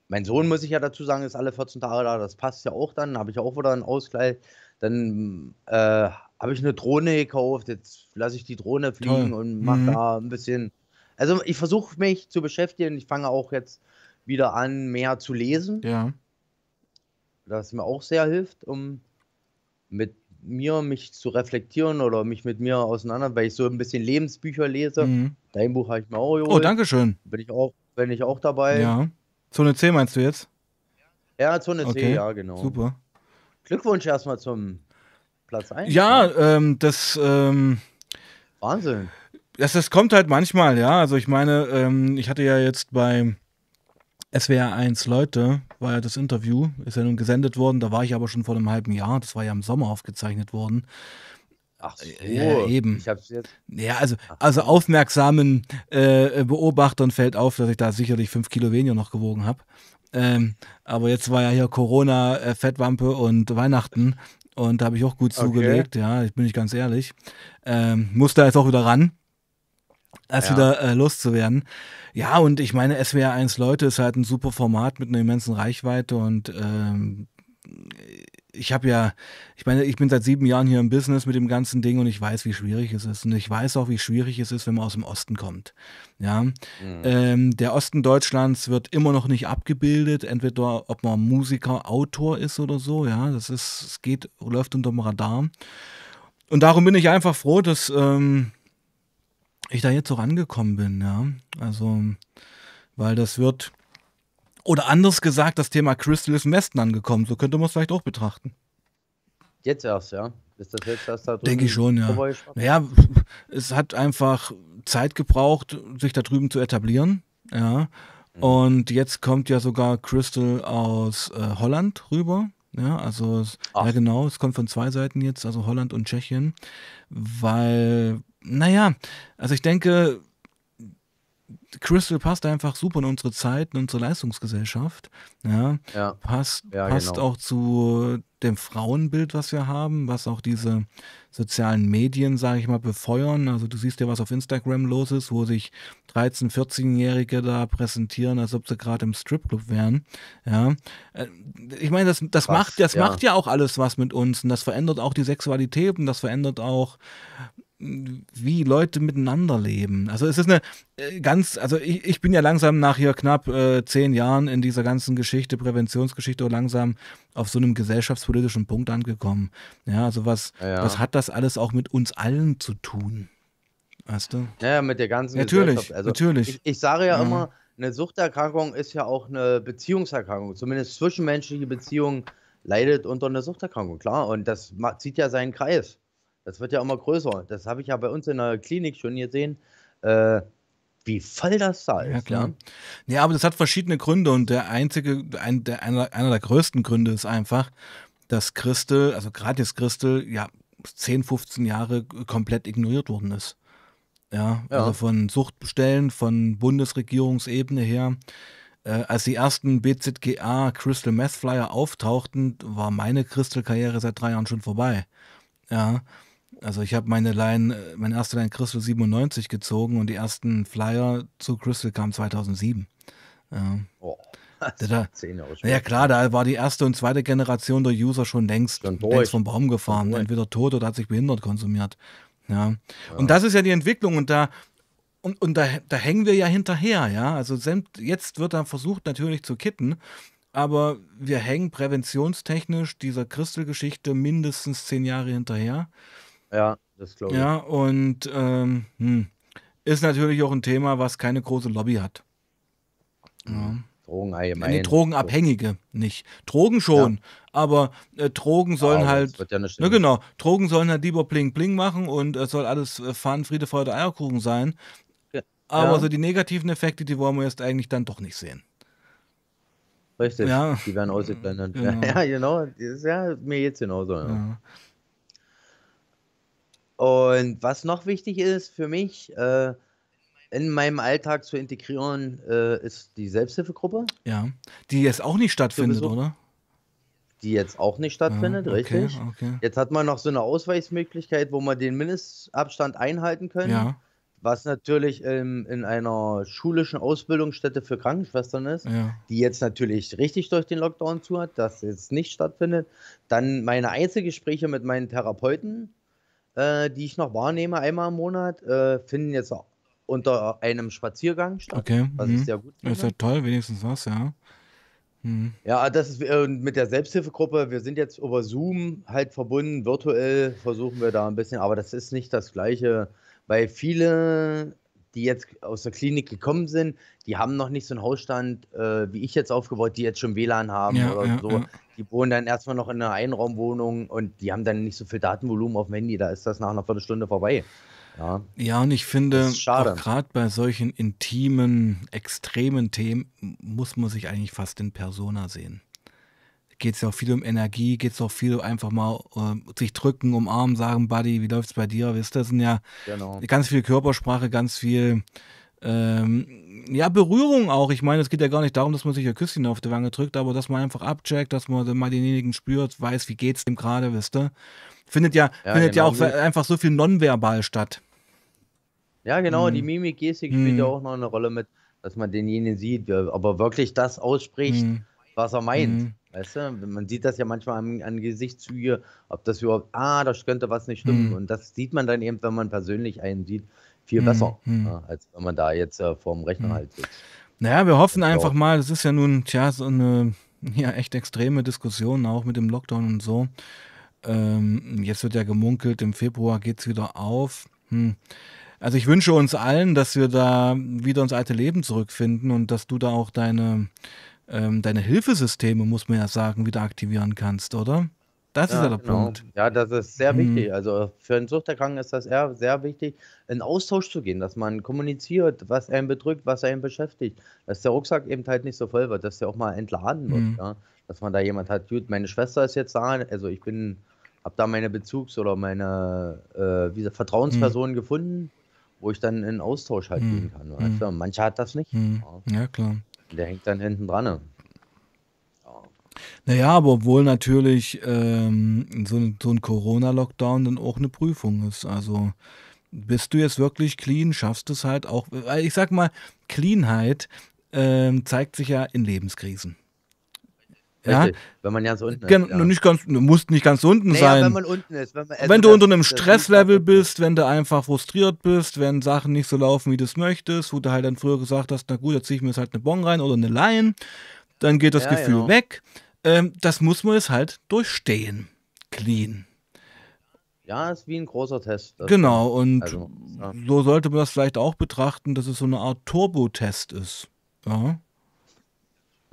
[SPEAKER 2] mein Sohn muss ich ja dazu sagen, ist alle 14 Tage da, das passt ja auch dann, habe ich auch wieder einen Ausgleich. Dann äh, habe ich eine Drohne gekauft, jetzt lasse ich die Drohne fliegen Toll. und mache mhm. da ein bisschen. Also ich versuche mich zu beschäftigen. Ich fange auch jetzt wieder an, mehr zu lesen.
[SPEAKER 1] Ja.
[SPEAKER 2] Das mir auch sehr hilft, um mit mir mich zu reflektieren oder mich mit mir auseinander, weil ich so ein bisschen Lebensbücher lese. Mhm. Dein Buch habe ich mir auch
[SPEAKER 1] geholt. Oh, danke schön.
[SPEAKER 2] Bin ich auch, bin ich auch dabei.
[SPEAKER 1] Ja. Zone C meinst du jetzt?
[SPEAKER 2] Ja, Zone okay. C, ja, genau.
[SPEAKER 1] Super.
[SPEAKER 2] Glückwunsch erstmal zum Platz 1.
[SPEAKER 1] Ja, ähm, das. Ähm,
[SPEAKER 2] Wahnsinn.
[SPEAKER 1] Das, das kommt halt manchmal, ja. Also ich meine, ähm, ich hatte ja jetzt bei SWR 1 Leute, war ja das Interview, ist ja nun gesendet worden, da war ich aber schon vor einem halben Jahr, das war ja im Sommer aufgezeichnet worden.
[SPEAKER 2] Ach so, ja,
[SPEAKER 1] eben.
[SPEAKER 2] Ich hab's jetzt.
[SPEAKER 1] Ja, also, also aufmerksamen äh, Beobachtern fällt auf, dass ich da sicherlich fünf Kilo weniger noch gewogen habe. Ähm, aber jetzt war ja hier Corona, äh, Fettwampe und Weihnachten und da habe ich auch gut zugelegt, okay. ja, ich bin ich ganz ehrlich. Ähm, muss da jetzt auch wieder ran, als ja. wieder äh, loszuwerden. Ja, und ich meine, SWR 1 Leute ist halt ein super Format mit einer immensen Reichweite und ähm, ich habe ja, ich meine, ich bin seit sieben Jahren hier im Business mit dem ganzen Ding und ich weiß, wie schwierig es ist. Und ich weiß auch, wie schwierig es ist, wenn man aus dem Osten kommt. Ja, mhm. ähm, der Osten Deutschlands wird immer noch nicht abgebildet, entweder ob man Musiker, Autor ist oder so. Ja, das ist, es geht, läuft unter dem Radar. Und darum bin ich einfach froh, dass ähm, ich da jetzt so rangekommen bin. Ja, also, weil das wird oder anders gesagt, das Thema Crystal ist im Westen angekommen. So könnte man es vielleicht auch betrachten.
[SPEAKER 2] Jetzt erst, ja. Ist das jetzt erst da
[SPEAKER 1] drüben? Denke ich schon, ja. Naja, es hat einfach Zeit gebraucht, sich da drüben zu etablieren. Ja. Mhm. Und jetzt kommt ja sogar Crystal aus äh, Holland rüber. Ja, also, Ach. ja, genau, es kommt von zwei Seiten jetzt, also Holland und Tschechien. Weil, naja, also ich denke, Crystal passt einfach super in unsere Zeit, in unsere Leistungsgesellschaft. Ja,
[SPEAKER 2] ja.
[SPEAKER 1] passt,
[SPEAKER 2] ja,
[SPEAKER 1] passt
[SPEAKER 2] genau.
[SPEAKER 1] auch zu dem Frauenbild, was wir haben, was auch diese sozialen Medien, sage ich mal, befeuern. Also du siehst ja, was auf Instagram los ist, wo sich 13-, 14-Jährige da präsentieren, als ob sie gerade im Stripclub wären. Ja, äh, ich meine, das, das macht, das ja. macht ja auch alles was mit uns und das verändert auch die Sexualität und das verändert auch wie Leute miteinander leben. Also es ist eine äh, ganz, also ich, ich bin ja langsam nach hier knapp äh, zehn Jahren in dieser ganzen Geschichte, Präventionsgeschichte, langsam auf so einem gesellschaftspolitischen Punkt angekommen. Ja, also was, ja. was hat das alles auch mit uns allen zu tun? Weißt du?
[SPEAKER 2] Ja, mit der ganzen
[SPEAKER 1] natürlich, Also natürlich.
[SPEAKER 2] Ich, ich sage ja, ja, immer, eine Suchterkrankung ist ja auch eine Beziehungserkrankung. Zumindest zwischenmenschliche Beziehungen leidet unter einer Suchterkrankung, klar. Und das zieht ja seinen Kreis. Das wird ja immer größer. Das habe ich ja bei uns in der Klinik schon gesehen, äh, wie voll das da ist.
[SPEAKER 1] Ja, klar. Ja? ja, aber das hat verschiedene Gründe und der einzige, ein, der, einer, einer der größten Gründe ist einfach, dass Christel, also gerade jetzt Christel, ja, 10, 15 Jahre komplett ignoriert worden ist. Ja, ja. also von Suchtstellen, von Bundesregierungsebene her. Äh, als die ersten BZGA Crystal Meth Flyer auftauchten, war meine Crystal-Karriere seit drei Jahren schon vorbei. Ja, also ich habe meine Line, äh, meine erste Line Crystal 97 gezogen und die ersten Flyer zu Crystal kamen 2007. Ja. Oh. Da, ja klar, da war die erste und zweite Generation der User schon längst, schon längst vom Baum gefahren, entweder tot oder hat sich behindert konsumiert. Ja. ja. Und das ist ja die Entwicklung und da und, und da, da hängen wir ja hinterher, ja. Also jetzt wird da versucht natürlich zu kitten, aber wir hängen präventionstechnisch dieser Crystal-Geschichte mindestens zehn Jahre hinterher.
[SPEAKER 2] Ja, das glaube
[SPEAKER 1] ich. Ja, und ähm, hm, ist natürlich auch ein Thema, was keine große Lobby hat.
[SPEAKER 2] Ja. Drogen allgemein.
[SPEAKER 1] Nee, Drogenabhängige nicht. Drogen schon, ja. aber äh, Drogen sollen ja, halt.
[SPEAKER 2] Wird ja
[SPEAKER 1] nicht ne, genau, Drogen sollen halt lieber Bling Bling machen und es soll alles äh, Fun, Friede, Freude, Eierkuchen sein. Ja. Aber so die negativen Effekte, die wollen wir jetzt eigentlich dann doch nicht sehen.
[SPEAKER 2] Richtig, ja. die werden ausgeblendet. Genau. *laughs* Ja, genau. Das ist ja mir jetzt genauso. Ja. Und was noch wichtig ist für mich, äh, in meinem Alltag zu integrieren, äh, ist die Selbsthilfegruppe.
[SPEAKER 1] Ja, die jetzt auch nicht stattfindet, oder?
[SPEAKER 2] die jetzt auch nicht stattfindet,
[SPEAKER 1] Ja, okay,
[SPEAKER 2] richtig.
[SPEAKER 1] okay.
[SPEAKER 2] Jetzt hat man noch so eine Ausweismöglichkeit, wo man den Mindestabstand einhalten können,
[SPEAKER 1] Ja,
[SPEAKER 2] was natürlich ähm, in einer schulischen Ausbildungsstätte für Krankenschwestern ist,
[SPEAKER 1] ja.
[SPEAKER 2] die jetzt natürlich richtig durch den Lockdown zu hat, dass jetzt nicht stattfindet. Dann meine Einzelgespräche mit meinen Therapeuten, äh, die ich noch wahrnehme, einmal im Monat, äh, finden jetzt auch unter einem Spaziergang statt,
[SPEAKER 1] Okay.
[SPEAKER 2] was ich
[SPEAKER 1] Mhm.
[SPEAKER 2] sehr gut
[SPEAKER 1] Ist ja
[SPEAKER 2] finde.
[SPEAKER 1] toll, wenigstens was, ja. Mhm.
[SPEAKER 2] Ja, das ist äh, mit der Selbsthilfegruppe. Wir sind jetzt über Zoom halt verbunden, virtuell versuchen wir da ein bisschen, aber das ist nicht das Gleiche, weil viele, die jetzt aus der Klinik gekommen sind, die haben noch nicht so einen Hausstand, äh, wie ich jetzt aufgebaut, die jetzt schon WLAN haben
[SPEAKER 1] Ja,
[SPEAKER 2] oder
[SPEAKER 1] ja,
[SPEAKER 2] so.
[SPEAKER 1] ja.
[SPEAKER 2] Die wohnen dann erstmal noch in einer Einraumwohnung und die haben dann nicht so viel Datenvolumen auf dem Handy, da ist das nach einer Viertelstunde vorbei. Ja,
[SPEAKER 1] Ja, und ich finde, gerade bei solchen intimen, extremen Themen muss man sich eigentlich fast in Persona sehen. Geht es ja auch viel um Energie, geht es auch viel einfach mal äh, sich drücken, umarmen, sagen, Buddy, wie läuft's bei dir? Wisst ihr, das sind ja
[SPEAKER 2] Genau.
[SPEAKER 1] ganz viel Körpersprache, ganz viel ähm, ja, Berührung auch. Ich meine, es geht ja gar nicht darum, dass man sich ein Küsschen auf die Wange drückt, aber dass man einfach abcheckt, dass man mal denjenigen spürt, weiß, wie geht's dem gerade, wisst ihr? Findet ja,
[SPEAKER 2] Ja,
[SPEAKER 1] findet ja
[SPEAKER 2] genau.
[SPEAKER 1] auch so- einfach so viel nonverbal statt.
[SPEAKER 2] Ja, genau, die
[SPEAKER 1] Mhm.
[SPEAKER 2] Mimik, Gestik spielt ja
[SPEAKER 1] Mhm.
[SPEAKER 2] auch noch eine Rolle mit, dass man denjenigen sieht, ja, aber wirklich das ausspricht,
[SPEAKER 1] Mhm.
[SPEAKER 2] Was er meint.
[SPEAKER 1] Mhm.
[SPEAKER 2] Weißt du, man sieht das ja manchmal an, an Gesichtszüge, ob das überhaupt, ah, da könnte was nicht stimmen.
[SPEAKER 1] Mhm.
[SPEAKER 2] Und das sieht man dann eben, wenn man persönlich einen sieht, viel
[SPEAKER 1] Mhm.
[SPEAKER 2] besser,
[SPEAKER 1] Mhm.
[SPEAKER 2] ja, als wenn man da jetzt äh, vorm Rechner
[SPEAKER 1] Mhm.
[SPEAKER 2] halt sitzt.
[SPEAKER 1] Naja, wir hoffen
[SPEAKER 2] Das
[SPEAKER 1] einfach mal, das ist ja nun, tja, so eine ja, echt extreme Diskussion, auch mit dem Lockdown und so. Ähm, jetzt wird ja gemunkelt, im Februar geht's wieder auf. Hm. Also ich wünsche uns allen, dass wir da wieder ins alte Leben zurückfinden und dass du da auch deine, ähm, deine Hilfesysteme, muss man ja sagen, wieder aktivieren kannst, oder? Das ist ja
[SPEAKER 2] Ja,
[SPEAKER 1] der
[SPEAKER 2] genau.
[SPEAKER 1] Punkt.
[SPEAKER 2] Ja, das ist sehr
[SPEAKER 1] Hm.
[SPEAKER 2] wichtig. Also für einen Suchterkranken ist das eher sehr wichtig, in Austausch zu gehen, dass man kommuniziert, was einen bedrückt, was einen beschäftigt. Dass der Rucksack eben halt nicht so voll wird, dass der auch mal entladen wird,
[SPEAKER 1] Hm.
[SPEAKER 2] ja. Dass man da jemand hat, gut, meine Schwester ist jetzt da, also ich bin, habe da meine Bezugs- oder meine äh, wie gesagt,
[SPEAKER 1] Hm.
[SPEAKER 2] Vertrauenspersonen gefunden, wo ich dann in Austausch halt gehen kann. Weißt
[SPEAKER 1] Hm.
[SPEAKER 2] du? Manche hat das nicht.
[SPEAKER 1] Hm.
[SPEAKER 2] Ja.
[SPEAKER 1] Ja, klar.
[SPEAKER 2] Der hängt dann hinten dran. ne? Ja.
[SPEAKER 1] Naja, aber obwohl natürlich ähm, so, ein- so ein Corona-Lockdown dann auch eine Prüfung ist. Also bist du jetzt wirklich clean, schaffst es halt auch. Ich sag mal, Cleanheit ähm, zeigt sich ja in Lebenskrisen. Ja,
[SPEAKER 2] Richtig, wenn man ganz unten ist,
[SPEAKER 1] Gen
[SPEAKER 2] ja.
[SPEAKER 1] nicht ganz, du musst nicht ganz unten
[SPEAKER 2] Naja, wenn
[SPEAKER 1] sein.
[SPEAKER 2] man unten ist, wenn man, also
[SPEAKER 1] Wenn du unter einem Stresslevel
[SPEAKER 2] davon,
[SPEAKER 1] bist, wenn du einfach frustriert bist, wenn Sachen nicht so laufen, wie du es möchtest, wo du halt dann früher gesagt hast, na gut, jetzt ziehe ich mir jetzt halt eine Bon rein oder eine Line, dann geht das
[SPEAKER 2] Ja,
[SPEAKER 1] Gefühl
[SPEAKER 2] genau.
[SPEAKER 1] weg. Ähm, das muss man jetzt halt durchstehen. Clean.
[SPEAKER 2] Ja, ist wie ein großer Test. Das
[SPEAKER 1] Genau, und
[SPEAKER 2] Also, ja.
[SPEAKER 1] so sollte man das vielleicht auch betrachten, dass es so eine Art Turbo-Test ist. Ja,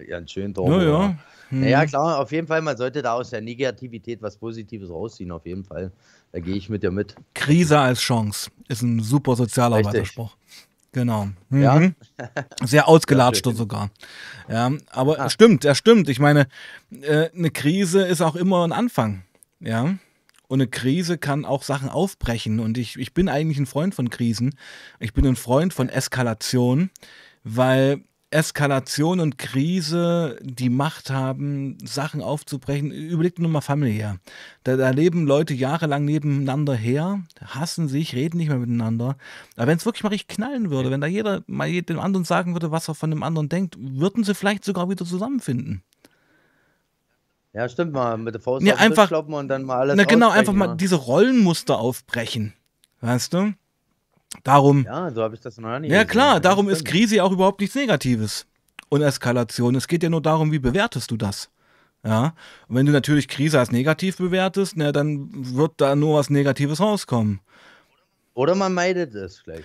[SPEAKER 2] Ganz schön
[SPEAKER 1] ja,
[SPEAKER 2] Turbo,
[SPEAKER 1] ja.
[SPEAKER 2] ja. Naja,
[SPEAKER 1] Hm.
[SPEAKER 2] klar, auf jeden Fall, man sollte da aus der Negativität was Positives rausziehen, auf jeden Fall. Da gehe ich mit dir mit.
[SPEAKER 1] Krise als Chance ist ein super. Sozialarbeiterspruch. Genau.
[SPEAKER 2] Ja?
[SPEAKER 1] Mhm. *laughs* Sehr
[SPEAKER 2] Ja,
[SPEAKER 1] ausgelatschter
[SPEAKER 2] schön.
[SPEAKER 1] sogar. Ja, aber
[SPEAKER 2] Ah.
[SPEAKER 1] stimmt, er stimmt. Ich meine, äh, eine Krise ist auch immer ein Anfang. Ja. Und eine Krise kann auch Sachen aufbrechen. Und ich, ich bin eigentlich ein Freund von Krisen. Ich bin ein Freund von Eskalation, weil Eskalation und Krise die Macht haben, Sachen aufzubrechen. Überlegt nur mal familiär. Da, da leben Leute jahrelang nebeneinander her, hassen sich, reden nicht mehr miteinander. Aber wenn es wirklich mal richtig knallen würde, wenn da jeder mal dem anderen sagen würde, was er von dem anderen denkt, würden sie vielleicht sogar wieder zusammenfinden.
[SPEAKER 2] Ja, stimmt mal, mit der Faust
[SPEAKER 1] Ja, einfach,
[SPEAKER 2] und dann mal alles
[SPEAKER 1] na genau, einfach mal
[SPEAKER 2] ja.
[SPEAKER 1] diese Rollenmuster aufbrechen. Weißt du? Darum,
[SPEAKER 2] Ja, so habe ich das noch nie
[SPEAKER 1] ja
[SPEAKER 2] gesehen.
[SPEAKER 1] klar, darum ist. Krise auch überhaupt nichts Negatives. Und Eskalation. Es geht ja nur darum, wie bewertest du das? Ja. Und wenn du natürlich Krise als negativ bewertest, na, dann wird da nur was Negatives rauskommen.
[SPEAKER 2] Oder man meidet es gleich.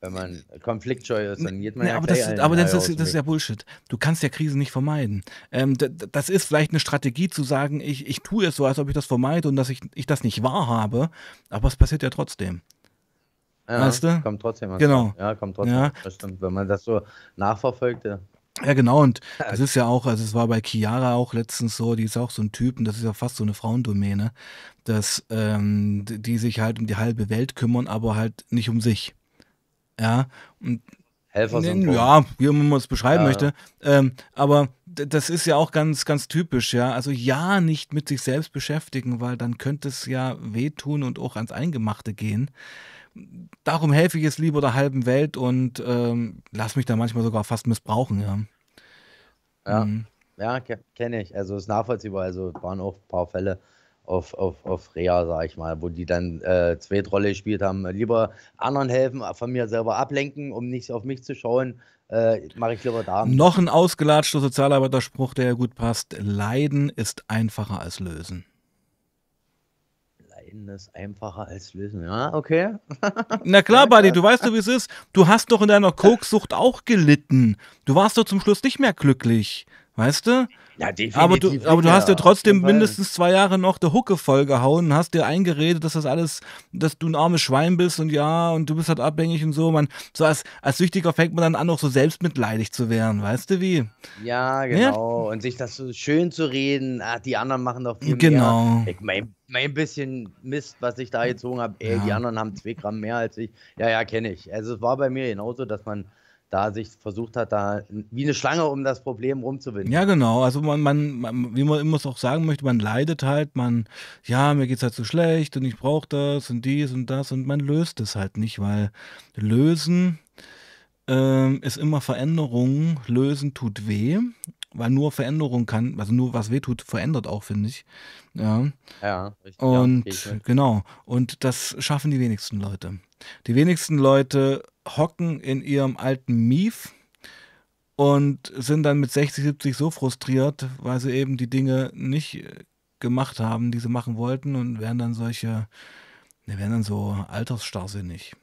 [SPEAKER 2] Wenn man konfliktscheu ist, dann geht man
[SPEAKER 1] Nee,
[SPEAKER 2] ja
[SPEAKER 1] aber das, aber das,
[SPEAKER 2] dem
[SPEAKER 1] das ist ja Bullshit. Du kannst ja Krisen nicht vermeiden. Ähm, das ist vielleicht eine Strategie zu sagen, ich, ich tue es so, als ob ich das vermeide und dass ich, ich das nicht wahrhabe, aber es passiert ja trotzdem.
[SPEAKER 2] Ja,
[SPEAKER 1] Weißt du?
[SPEAKER 2] kommt trotzdem was
[SPEAKER 1] Genau.
[SPEAKER 2] Ja, kommt trotzdem
[SPEAKER 1] Ja.
[SPEAKER 2] Das stimmt. Wenn man das so nachverfolgt, ja.
[SPEAKER 1] Ja, genau, und *laughs* das ist ja auch, also es war bei Chiara auch letztens so, die ist auch so ein Typ, und das ist ja fast so eine Frauendomäne, dass ähm, die sich halt um die halbe Welt kümmern, aber halt nicht um sich. Ja, und
[SPEAKER 2] Helfersyndrom.
[SPEAKER 1] Ja, wie man es beschreiben
[SPEAKER 2] Ja.
[SPEAKER 1] möchte. Ähm, aber das ist ja auch ganz, ganz typisch, ja. Also ja, nicht mit sich selbst beschäftigen, weil dann könnte es ja wehtun und auch ans Eingemachte gehen. Darum helfe ich es lieber der halben Welt und ähm, lass mich da manchmal sogar fast missbrauchen, ja.
[SPEAKER 2] Ja,
[SPEAKER 1] Mhm.
[SPEAKER 2] ja, ke kenne ich. Also ist nachvollziehbar. Also waren auch ein paar Fälle auf, auf, auf Reha, sag ich mal, wo die dann äh, Zweitrolle gespielt haben. Lieber anderen helfen, von mir selber ablenken, um nicht auf mich zu schauen. Äh, Mache ich lieber da.
[SPEAKER 1] Noch ein ausgelatschter Sozialarbeiterspruch, der ja gut passt. Leiden ist einfacher als lösen.
[SPEAKER 2] Leiden ist einfacher als lösen. Ja, okay. *laughs*
[SPEAKER 1] Na klar, Buddy, du weißt doch, wie es ist. Du hast doch in deiner Koksucht auch gelitten. Du warst doch zum Schluss nicht mehr glücklich. Weißt du?
[SPEAKER 2] Ja, definitiv.
[SPEAKER 1] Aber du, aber du hast
[SPEAKER 2] auf
[SPEAKER 1] trotzdem mindestens zwei Jahre noch der Hucke vollgehauen und hast dir eingeredet, dass das alles, dass du ein armes Schwein bist und ja, und du bist halt abhängig und so. Man, so als, als Süchtiger fängt man dann an, auch so selbstmitleidig zu werden. Weißt du wie?
[SPEAKER 2] Ja,
[SPEAKER 1] Ja.
[SPEAKER 2] genau. Und sich das so schön zu reden, ach, die anderen machen doch viel
[SPEAKER 1] Genau.
[SPEAKER 2] mehr. Ich mein, mein bisschen Mist, was ich da gezogen habe, ey,
[SPEAKER 1] Ja.
[SPEAKER 2] die anderen haben zwei Gramm mehr als ich. Ja, ja, kenne ich. Also es war bei mir genauso, dass man da sich versucht hat, da wie eine Schlange um das Problem rumzuwinden.
[SPEAKER 1] Ja, genau. Also man, man, man, wie man immer auch sagen möchte, man leidet halt, man, ja, mir geht's halt so schlecht und ich brauche das und dies und das und man löst es halt nicht, weil lösen ähm, ist immer Veränderung, lösen tut weh, weil nur Veränderung kann, also nur was weh tut, verändert auch, finde ich. Ja.
[SPEAKER 2] Ja, richtig.
[SPEAKER 1] Und
[SPEAKER 2] ja,
[SPEAKER 1] genau, und das schaffen die wenigsten Leute. Die wenigsten Leute hocken in ihrem alten Mief und sind dann mit 60, 70 so frustriert, weil sie eben die Dinge nicht äh, gemacht haben, die sie machen wollten und werden dann solche, ne, werden dann so altersstarrsinnig.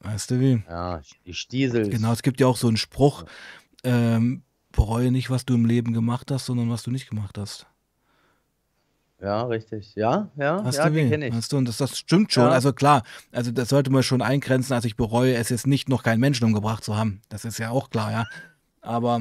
[SPEAKER 1] Weißt du wie?
[SPEAKER 2] ja, die Stiesel.
[SPEAKER 1] Genau, es gibt ja auch so einen Spruch, ähm, bereue nicht, was du im Leben gemacht hast, sondern was du nicht gemacht hast.
[SPEAKER 2] Ja, richtig. Ja, ja,
[SPEAKER 1] Hast
[SPEAKER 2] ja,
[SPEAKER 1] du
[SPEAKER 2] den kenne ich.
[SPEAKER 1] weißt du, und das, das stimmt schon.
[SPEAKER 2] Ja.
[SPEAKER 1] Also klar, also das sollte man schon eingrenzen. Also ich bereue es jetzt nicht, noch keinen Menschen umgebracht zu haben. Das ist ja auch klar, ja. Aber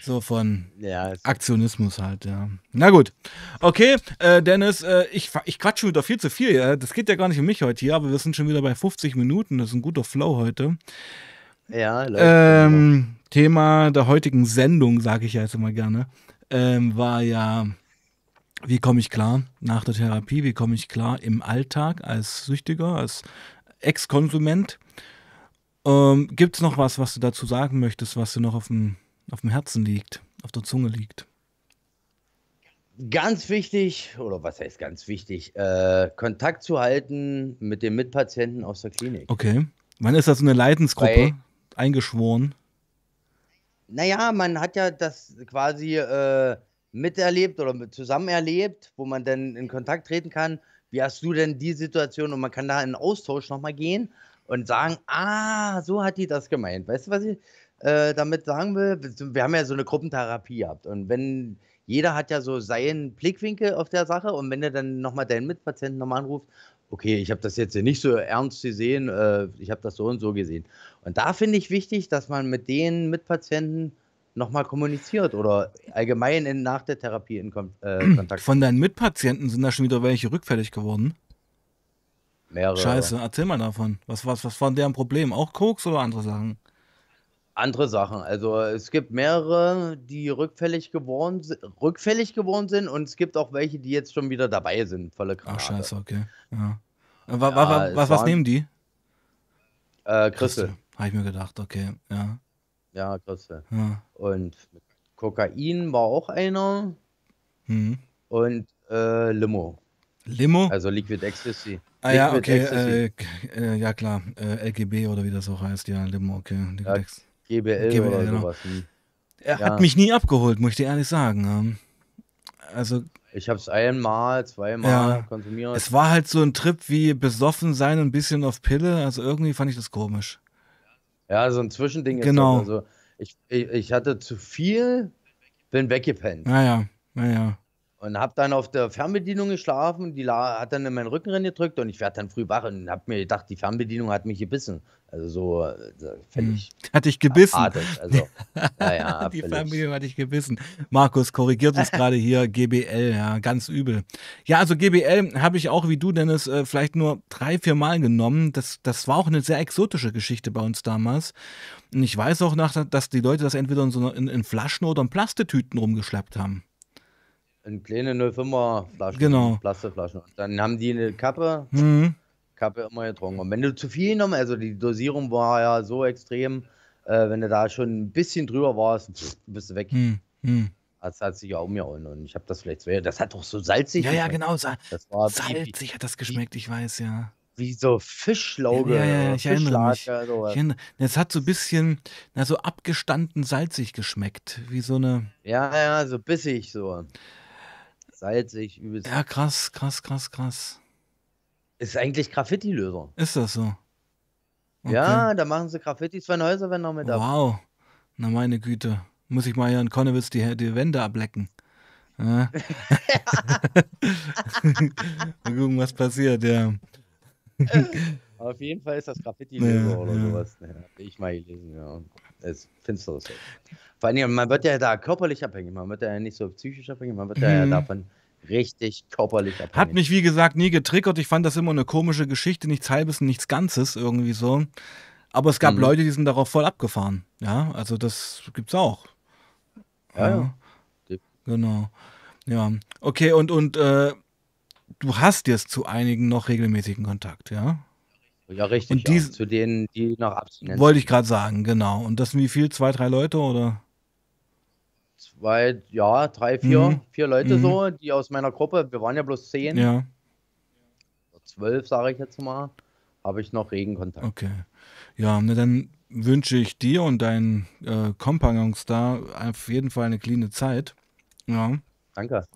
[SPEAKER 1] so von
[SPEAKER 2] Ja,
[SPEAKER 1] Aktionismus halt, ja. Na gut. Okay, äh, Dennis, äh, ich, ich quatsche wieder viel zu viel. Ja? Das geht ja gar nicht um mich heute hier, aber wir sind schon wieder bei 50 Minuten. Das ist ein guter Flow heute.
[SPEAKER 2] ja, läuft.
[SPEAKER 1] Ähm, Thema der heutigen Sendung, sage ich ja jetzt immer gerne, ähm, war ja, wie komme ich klar nach der Therapie, wie komme ich klar im Alltag als Süchtiger, als Ex-Konsument. Ähm, Gibt es noch was, was du dazu sagen möchtest, was dir noch auf dem, auf dem Herzen liegt, auf der Zunge liegt?
[SPEAKER 2] Ganz wichtig, oder was heißt ganz wichtig, äh, Kontakt zu halten mit den Mitpatienten aus der Klinik.
[SPEAKER 1] Okay. Wann ist das eine Leidensgruppe
[SPEAKER 2] Weil-
[SPEAKER 1] eingeschworen?
[SPEAKER 2] Naja, man hat ja das quasi äh, miterlebt oder mit zusammen erlebt, wo man dann in Kontakt treten kann. Wie hast du denn die Situation? Und man kann da in Austausch nochmal gehen und sagen, ah, so hat die das gemeint. Weißt du, was ich äh, damit sagen will? Wir haben ja so eine Gruppentherapie gehabt. Und wenn jeder hat ja so seinen Blickwinkel auf der Sache und wenn du dann nochmal deinen Mitpatienten nochmal anrufst, okay, ich habe das jetzt hier nicht so ernst gesehen, äh, ich habe das so und so gesehen. Und da finde ich wichtig, dass man mit den Mitpatienten nochmal kommuniziert oder allgemein in, nach der Therapie in Kon äh, *clears throat* Kontakt.
[SPEAKER 1] Von deinen Mitpatienten sind da schon wieder welche rückfällig geworden.
[SPEAKER 2] Mehrere
[SPEAKER 1] Scheiße, erzähl mal davon. Was, was, was war deren Problem? Auch Koks oder andere Sachen?
[SPEAKER 2] andere Sachen. Also es gibt mehrere, die rückfällig geworden, rückfällig geworden sind und es gibt auch welche, die jetzt schon wieder dabei sind, volle
[SPEAKER 1] Ach,
[SPEAKER 2] Granate.
[SPEAKER 1] scheiße, okay. Ja. Äh,
[SPEAKER 2] Ja,
[SPEAKER 1] was, was nehmen die?
[SPEAKER 2] Äh, Christel.
[SPEAKER 1] Habe ich mir gedacht, okay. Ja.
[SPEAKER 2] Ja, Christel.
[SPEAKER 1] ja.
[SPEAKER 2] Und Kokain war auch einer
[SPEAKER 1] Hm.
[SPEAKER 2] und äh, Limo,
[SPEAKER 1] Limo?
[SPEAKER 2] also Liquid Ecstasy.
[SPEAKER 1] ah ja, okay.
[SPEAKER 2] Ecstasy.
[SPEAKER 1] Äh, äh, ja, klar. Äh, LGB oder wie das auch heißt. Ja, Limo, okay.
[SPEAKER 2] Ja, GBL,
[SPEAKER 1] GBL,
[SPEAKER 2] oder
[SPEAKER 1] genau.
[SPEAKER 2] sowas. Hm.
[SPEAKER 1] Er
[SPEAKER 2] ja.
[SPEAKER 1] hat mich nie abgeholt, muss ich dir ehrlich sagen. ja. Also,
[SPEAKER 2] Ich habe es einmal, zweimal
[SPEAKER 1] Ja.
[SPEAKER 2] konsumiert.
[SPEAKER 1] es war halt so ein Trip wie besoffen sein und ein bisschen auf Pille. Also, irgendwie fand ich das komisch.
[SPEAKER 2] Ja, so ein Zwischending ist
[SPEAKER 1] Genau.
[SPEAKER 2] das. Also ich, ich, ich hatte zu viel, bin weggepennt.
[SPEAKER 1] Naja, naja.
[SPEAKER 2] Und habe dann auf der Fernbedienung geschlafen, die hat dann in meinen Rücken reingedrückt und ich werde dann früh wach und habe mir gedacht, die Fernbedienung hat mich gebissen. Also so äh, völlig.
[SPEAKER 1] Hm. Hat dich gebissen.
[SPEAKER 2] Also, ja, ja, *laughs*
[SPEAKER 1] die Fernbedienung hat dich gebissen. Markus korrigiert uns gerade hier GBL, ja, ganz übel. Ja, also GBL habe ich auch wie du, Dennis, äh, vielleicht nur drei, vier Mal genommen. Das, das war auch eine sehr exotische Geschichte bei uns damals. Und ich weiß auch, nach, dass die Leute das entweder in, so in, in Flaschen oder in Plastetüten rumgeschleppt haben.
[SPEAKER 2] In kleine 05er Flaschen.
[SPEAKER 1] Genau.
[SPEAKER 2] Plastikflaschen. Und dann haben die eine Kappe,
[SPEAKER 1] Mhm.
[SPEAKER 2] Kappe immer getrunken. Und wenn du zu viel genommen, also die Dosierung war ja so extrem, äh, wenn du da schon ein bisschen drüber warst, pff, bist du weg.
[SPEAKER 1] Hm. Hm.
[SPEAKER 2] Das hat sich ja umgehauen. Und ich habe das vielleicht zwei, das hat doch so salzig
[SPEAKER 1] Ja, ja,
[SPEAKER 2] geschmeckt.
[SPEAKER 1] genau. Sa
[SPEAKER 2] Das war wie,
[SPEAKER 1] salzig hat das geschmeckt, ich weiß, ja.
[SPEAKER 2] wie so Fischlauge,
[SPEAKER 1] Ja, ja, ja, ich erinnere mich.
[SPEAKER 2] Sowas.
[SPEAKER 1] Ich erinnere, es hat so ein bisschen, na, so abgestanden salzig geschmeckt. Wie so eine.
[SPEAKER 2] Ja, ja, so bissig so. Salzig, übelst.
[SPEAKER 1] Ja, krass, krass, krass, krass.
[SPEAKER 2] Ist eigentlich Graffiti-Löser.
[SPEAKER 1] Ist das so? Okay.
[SPEAKER 2] Ja, da machen sie Graffitis von Häuserwänden mit ab.
[SPEAKER 1] Wow. Na, meine Güte. Muss ich mal hier in Konnewitz die, die Wände ablecken. Ja. *laughs* *laughs* mal gucken, was passiert, ja. *laughs*
[SPEAKER 2] Auf jeden Fall ist das Graffiti-Löser
[SPEAKER 1] Ja,
[SPEAKER 2] oder
[SPEAKER 1] ja.
[SPEAKER 2] sowas. Ja, hab ich mal gelesen, ja. Das ist finsteres. Vor allem, man wird ja da körperlich abhängig. Man wird ja nicht so psychisch abhängig, man wird ja
[SPEAKER 1] Mhm.
[SPEAKER 2] davon richtig körperlich abhängig.
[SPEAKER 1] Hat mich, wie gesagt, nie getriggert. Ich fand das immer eine komische Geschichte, nichts Halbes und nichts Ganzes irgendwie so. Aber es gab
[SPEAKER 2] Mhm.
[SPEAKER 1] Leute, die sind darauf voll abgefahren. Ja, also das gibt's auch.
[SPEAKER 2] Ja, ja.
[SPEAKER 1] Genau. Ja. Okay, und, und äh, du hast jetzt zu einigen noch regelmäßigen Kontakt, ja?
[SPEAKER 2] Ja, richtig.
[SPEAKER 1] Und
[SPEAKER 2] ja.
[SPEAKER 1] dies-
[SPEAKER 2] Zu denen, die nach Abstinenz.
[SPEAKER 1] Wollte ich gerade sagen, genau. Und das sind wie viel? Zwei, drei Leute oder?
[SPEAKER 2] Zwei, ja, drei, vier,
[SPEAKER 1] Mhm.
[SPEAKER 2] vier Leute
[SPEAKER 1] Mhm.
[SPEAKER 2] so, die aus meiner Gruppe, wir waren ja bloß zehn,
[SPEAKER 1] Ja,
[SPEAKER 2] zwölf, sage ich jetzt mal, habe ich noch regen Kontakt.
[SPEAKER 1] okay. Ja, ne, dann wünsche ich dir und deinen äh, Kompagnons da auf jeden Fall eine cleane Zeit. Ja.
[SPEAKER 2] Danke.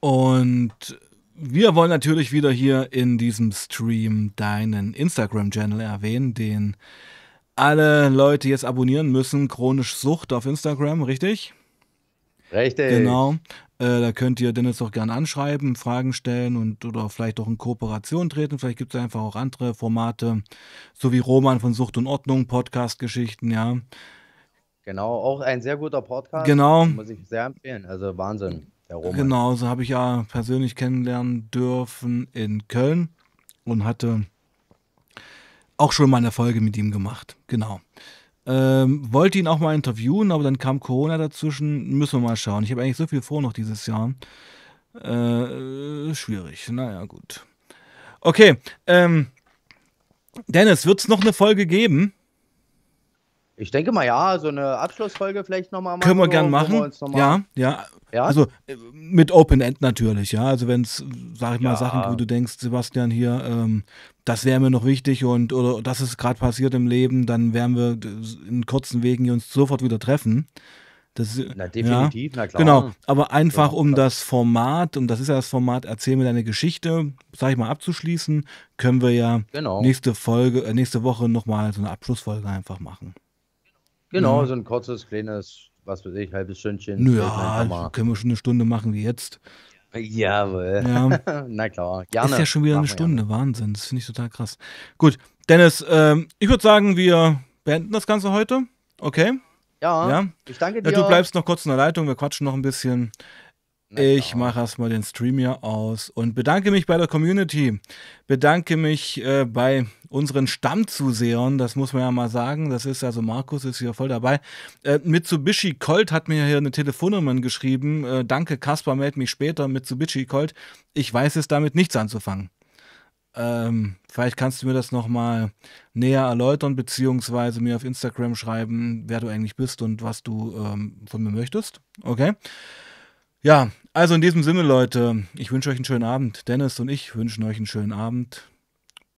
[SPEAKER 1] Und wir wollen natürlich wieder hier in diesem Stream deinen Instagram-Channel erwähnen, den alle Leute jetzt abonnieren müssen. Chronisch Sucht auf Instagram, richtig?
[SPEAKER 2] Richtig.
[SPEAKER 1] Genau. Äh, da könnt ihr Dennis auch gerne anschreiben, Fragen stellen und oder vielleicht auch in Kooperation treten. Vielleicht gibt es einfach auch andere Formate, so wie Roman von Sucht und Ordnung, Podcast-Geschichten, ja.
[SPEAKER 2] Genau, auch ein sehr guter Podcast.
[SPEAKER 1] Genau.
[SPEAKER 2] Muss ich sehr empfehlen. Also Wahnsinn, der Roman.
[SPEAKER 1] Genau, so habe ich ja persönlich kennenlernen dürfen in Köln und hatte auch schon mal eine Folge mit ihm gemacht. Genau. Ähm, wollte ihn auch mal interviewen, aber dann kam Corona dazwischen. Müssen wir mal schauen. Ich habe eigentlich so viel vor noch dieses Jahr. Äh, schwierig. Naja, gut. Okay. Ähm, Dennis, wird es noch eine Folge geben?
[SPEAKER 2] Ich denke mal, ja, so eine Abschlussfolge vielleicht nochmal machen.
[SPEAKER 1] Können wir gern machen.
[SPEAKER 2] mal-
[SPEAKER 1] ja, ja.
[SPEAKER 2] Ja?
[SPEAKER 1] Also äh, mit Open End natürlich, ja. Also wenn es, sag ich mal,
[SPEAKER 2] Ja.
[SPEAKER 1] Sachen, wo du denkst, Sebastian hier, ähm, das wäre mir noch wichtig und oder das ist gerade passiert im Leben, dann werden wir in kurzen Wegen uns sofort wieder treffen. Das,
[SPEAKER 2] Na, definitiv, na klar.
[SPEAKER 1] Genau, aber einfach
[SPEAKER 2] Ja,
[SPEAKER 1] um das Format, und das ist ja das Format, erzähl mir deine Geschichte, sag ich mal, abzuschließen, können wir ja
[SPEAKER 2] Genau.
[SPEAKER 1] nächste Folge, äh, nächste Woche nochmal so eine Abschlussfolge einfach machen.
[SPEAKER 2] Genau,
[SPEAKER 1] Ja.
[SPEAKER 2] so ein kurzes, kleines, was weiß ich, halbes Stündchen.
[SPEAKER 1] Ja, können wir schon eine Stunde machen wie jetzt.
[SPEAKER 2] Jawohl.
[SPEAKER 1] Ja. *laughs*
[SPEAKER 2] na klar, gerne.
[SPEAKER 1] Ist ja schon wieder eine
[SPEAKER 2] Machen wir
[SPEAKER 1] Stunde, Wahnsinn. Das finde ich total krass. Gut, Dennis, ähm, ich würde sagen, wir beenden das Ganze heute. Okay?
[SPEAKER 2] Ja,
[SPEAKER 1] Ja.
[SPEAKER 2] ich danke
[SPEAKER 1] Ja,
[SPEAKER 2] dir.
[SPEAKER 1] du bleibst noch kurz in der Leitung, wir quatschen noch ein bisschen.
[SPEAKER 2] Na
[SPEAKER 1] Ich mache erstmal den Stream hier aus und bedanke mich bei der Community. Bedanke mich äh, bei unseren Stammzusehern, das muss man ja mal sagen. Das ist also Markus ist hier voll dabei. Äh, Mitsubishi Colt hat mir hier eine Telefonnummer geschrieben. Äh, danke, Kaspar, meld mich später. Mitsubishi Colt. Ich weiß es damit nichts anzufangen. Ähm, vielleicht kannst du mir das nochmal näher erläutern, beziehungsweise mir auf Instagram schreiben, wer du eigentlich bist und was du ähm, von mir möchtest. Okay? Ja, also in diesem Sinne, Leute, ich wünsche euch einen schönen Abend. Dennis und ich wünschen euch einen schönen Abend.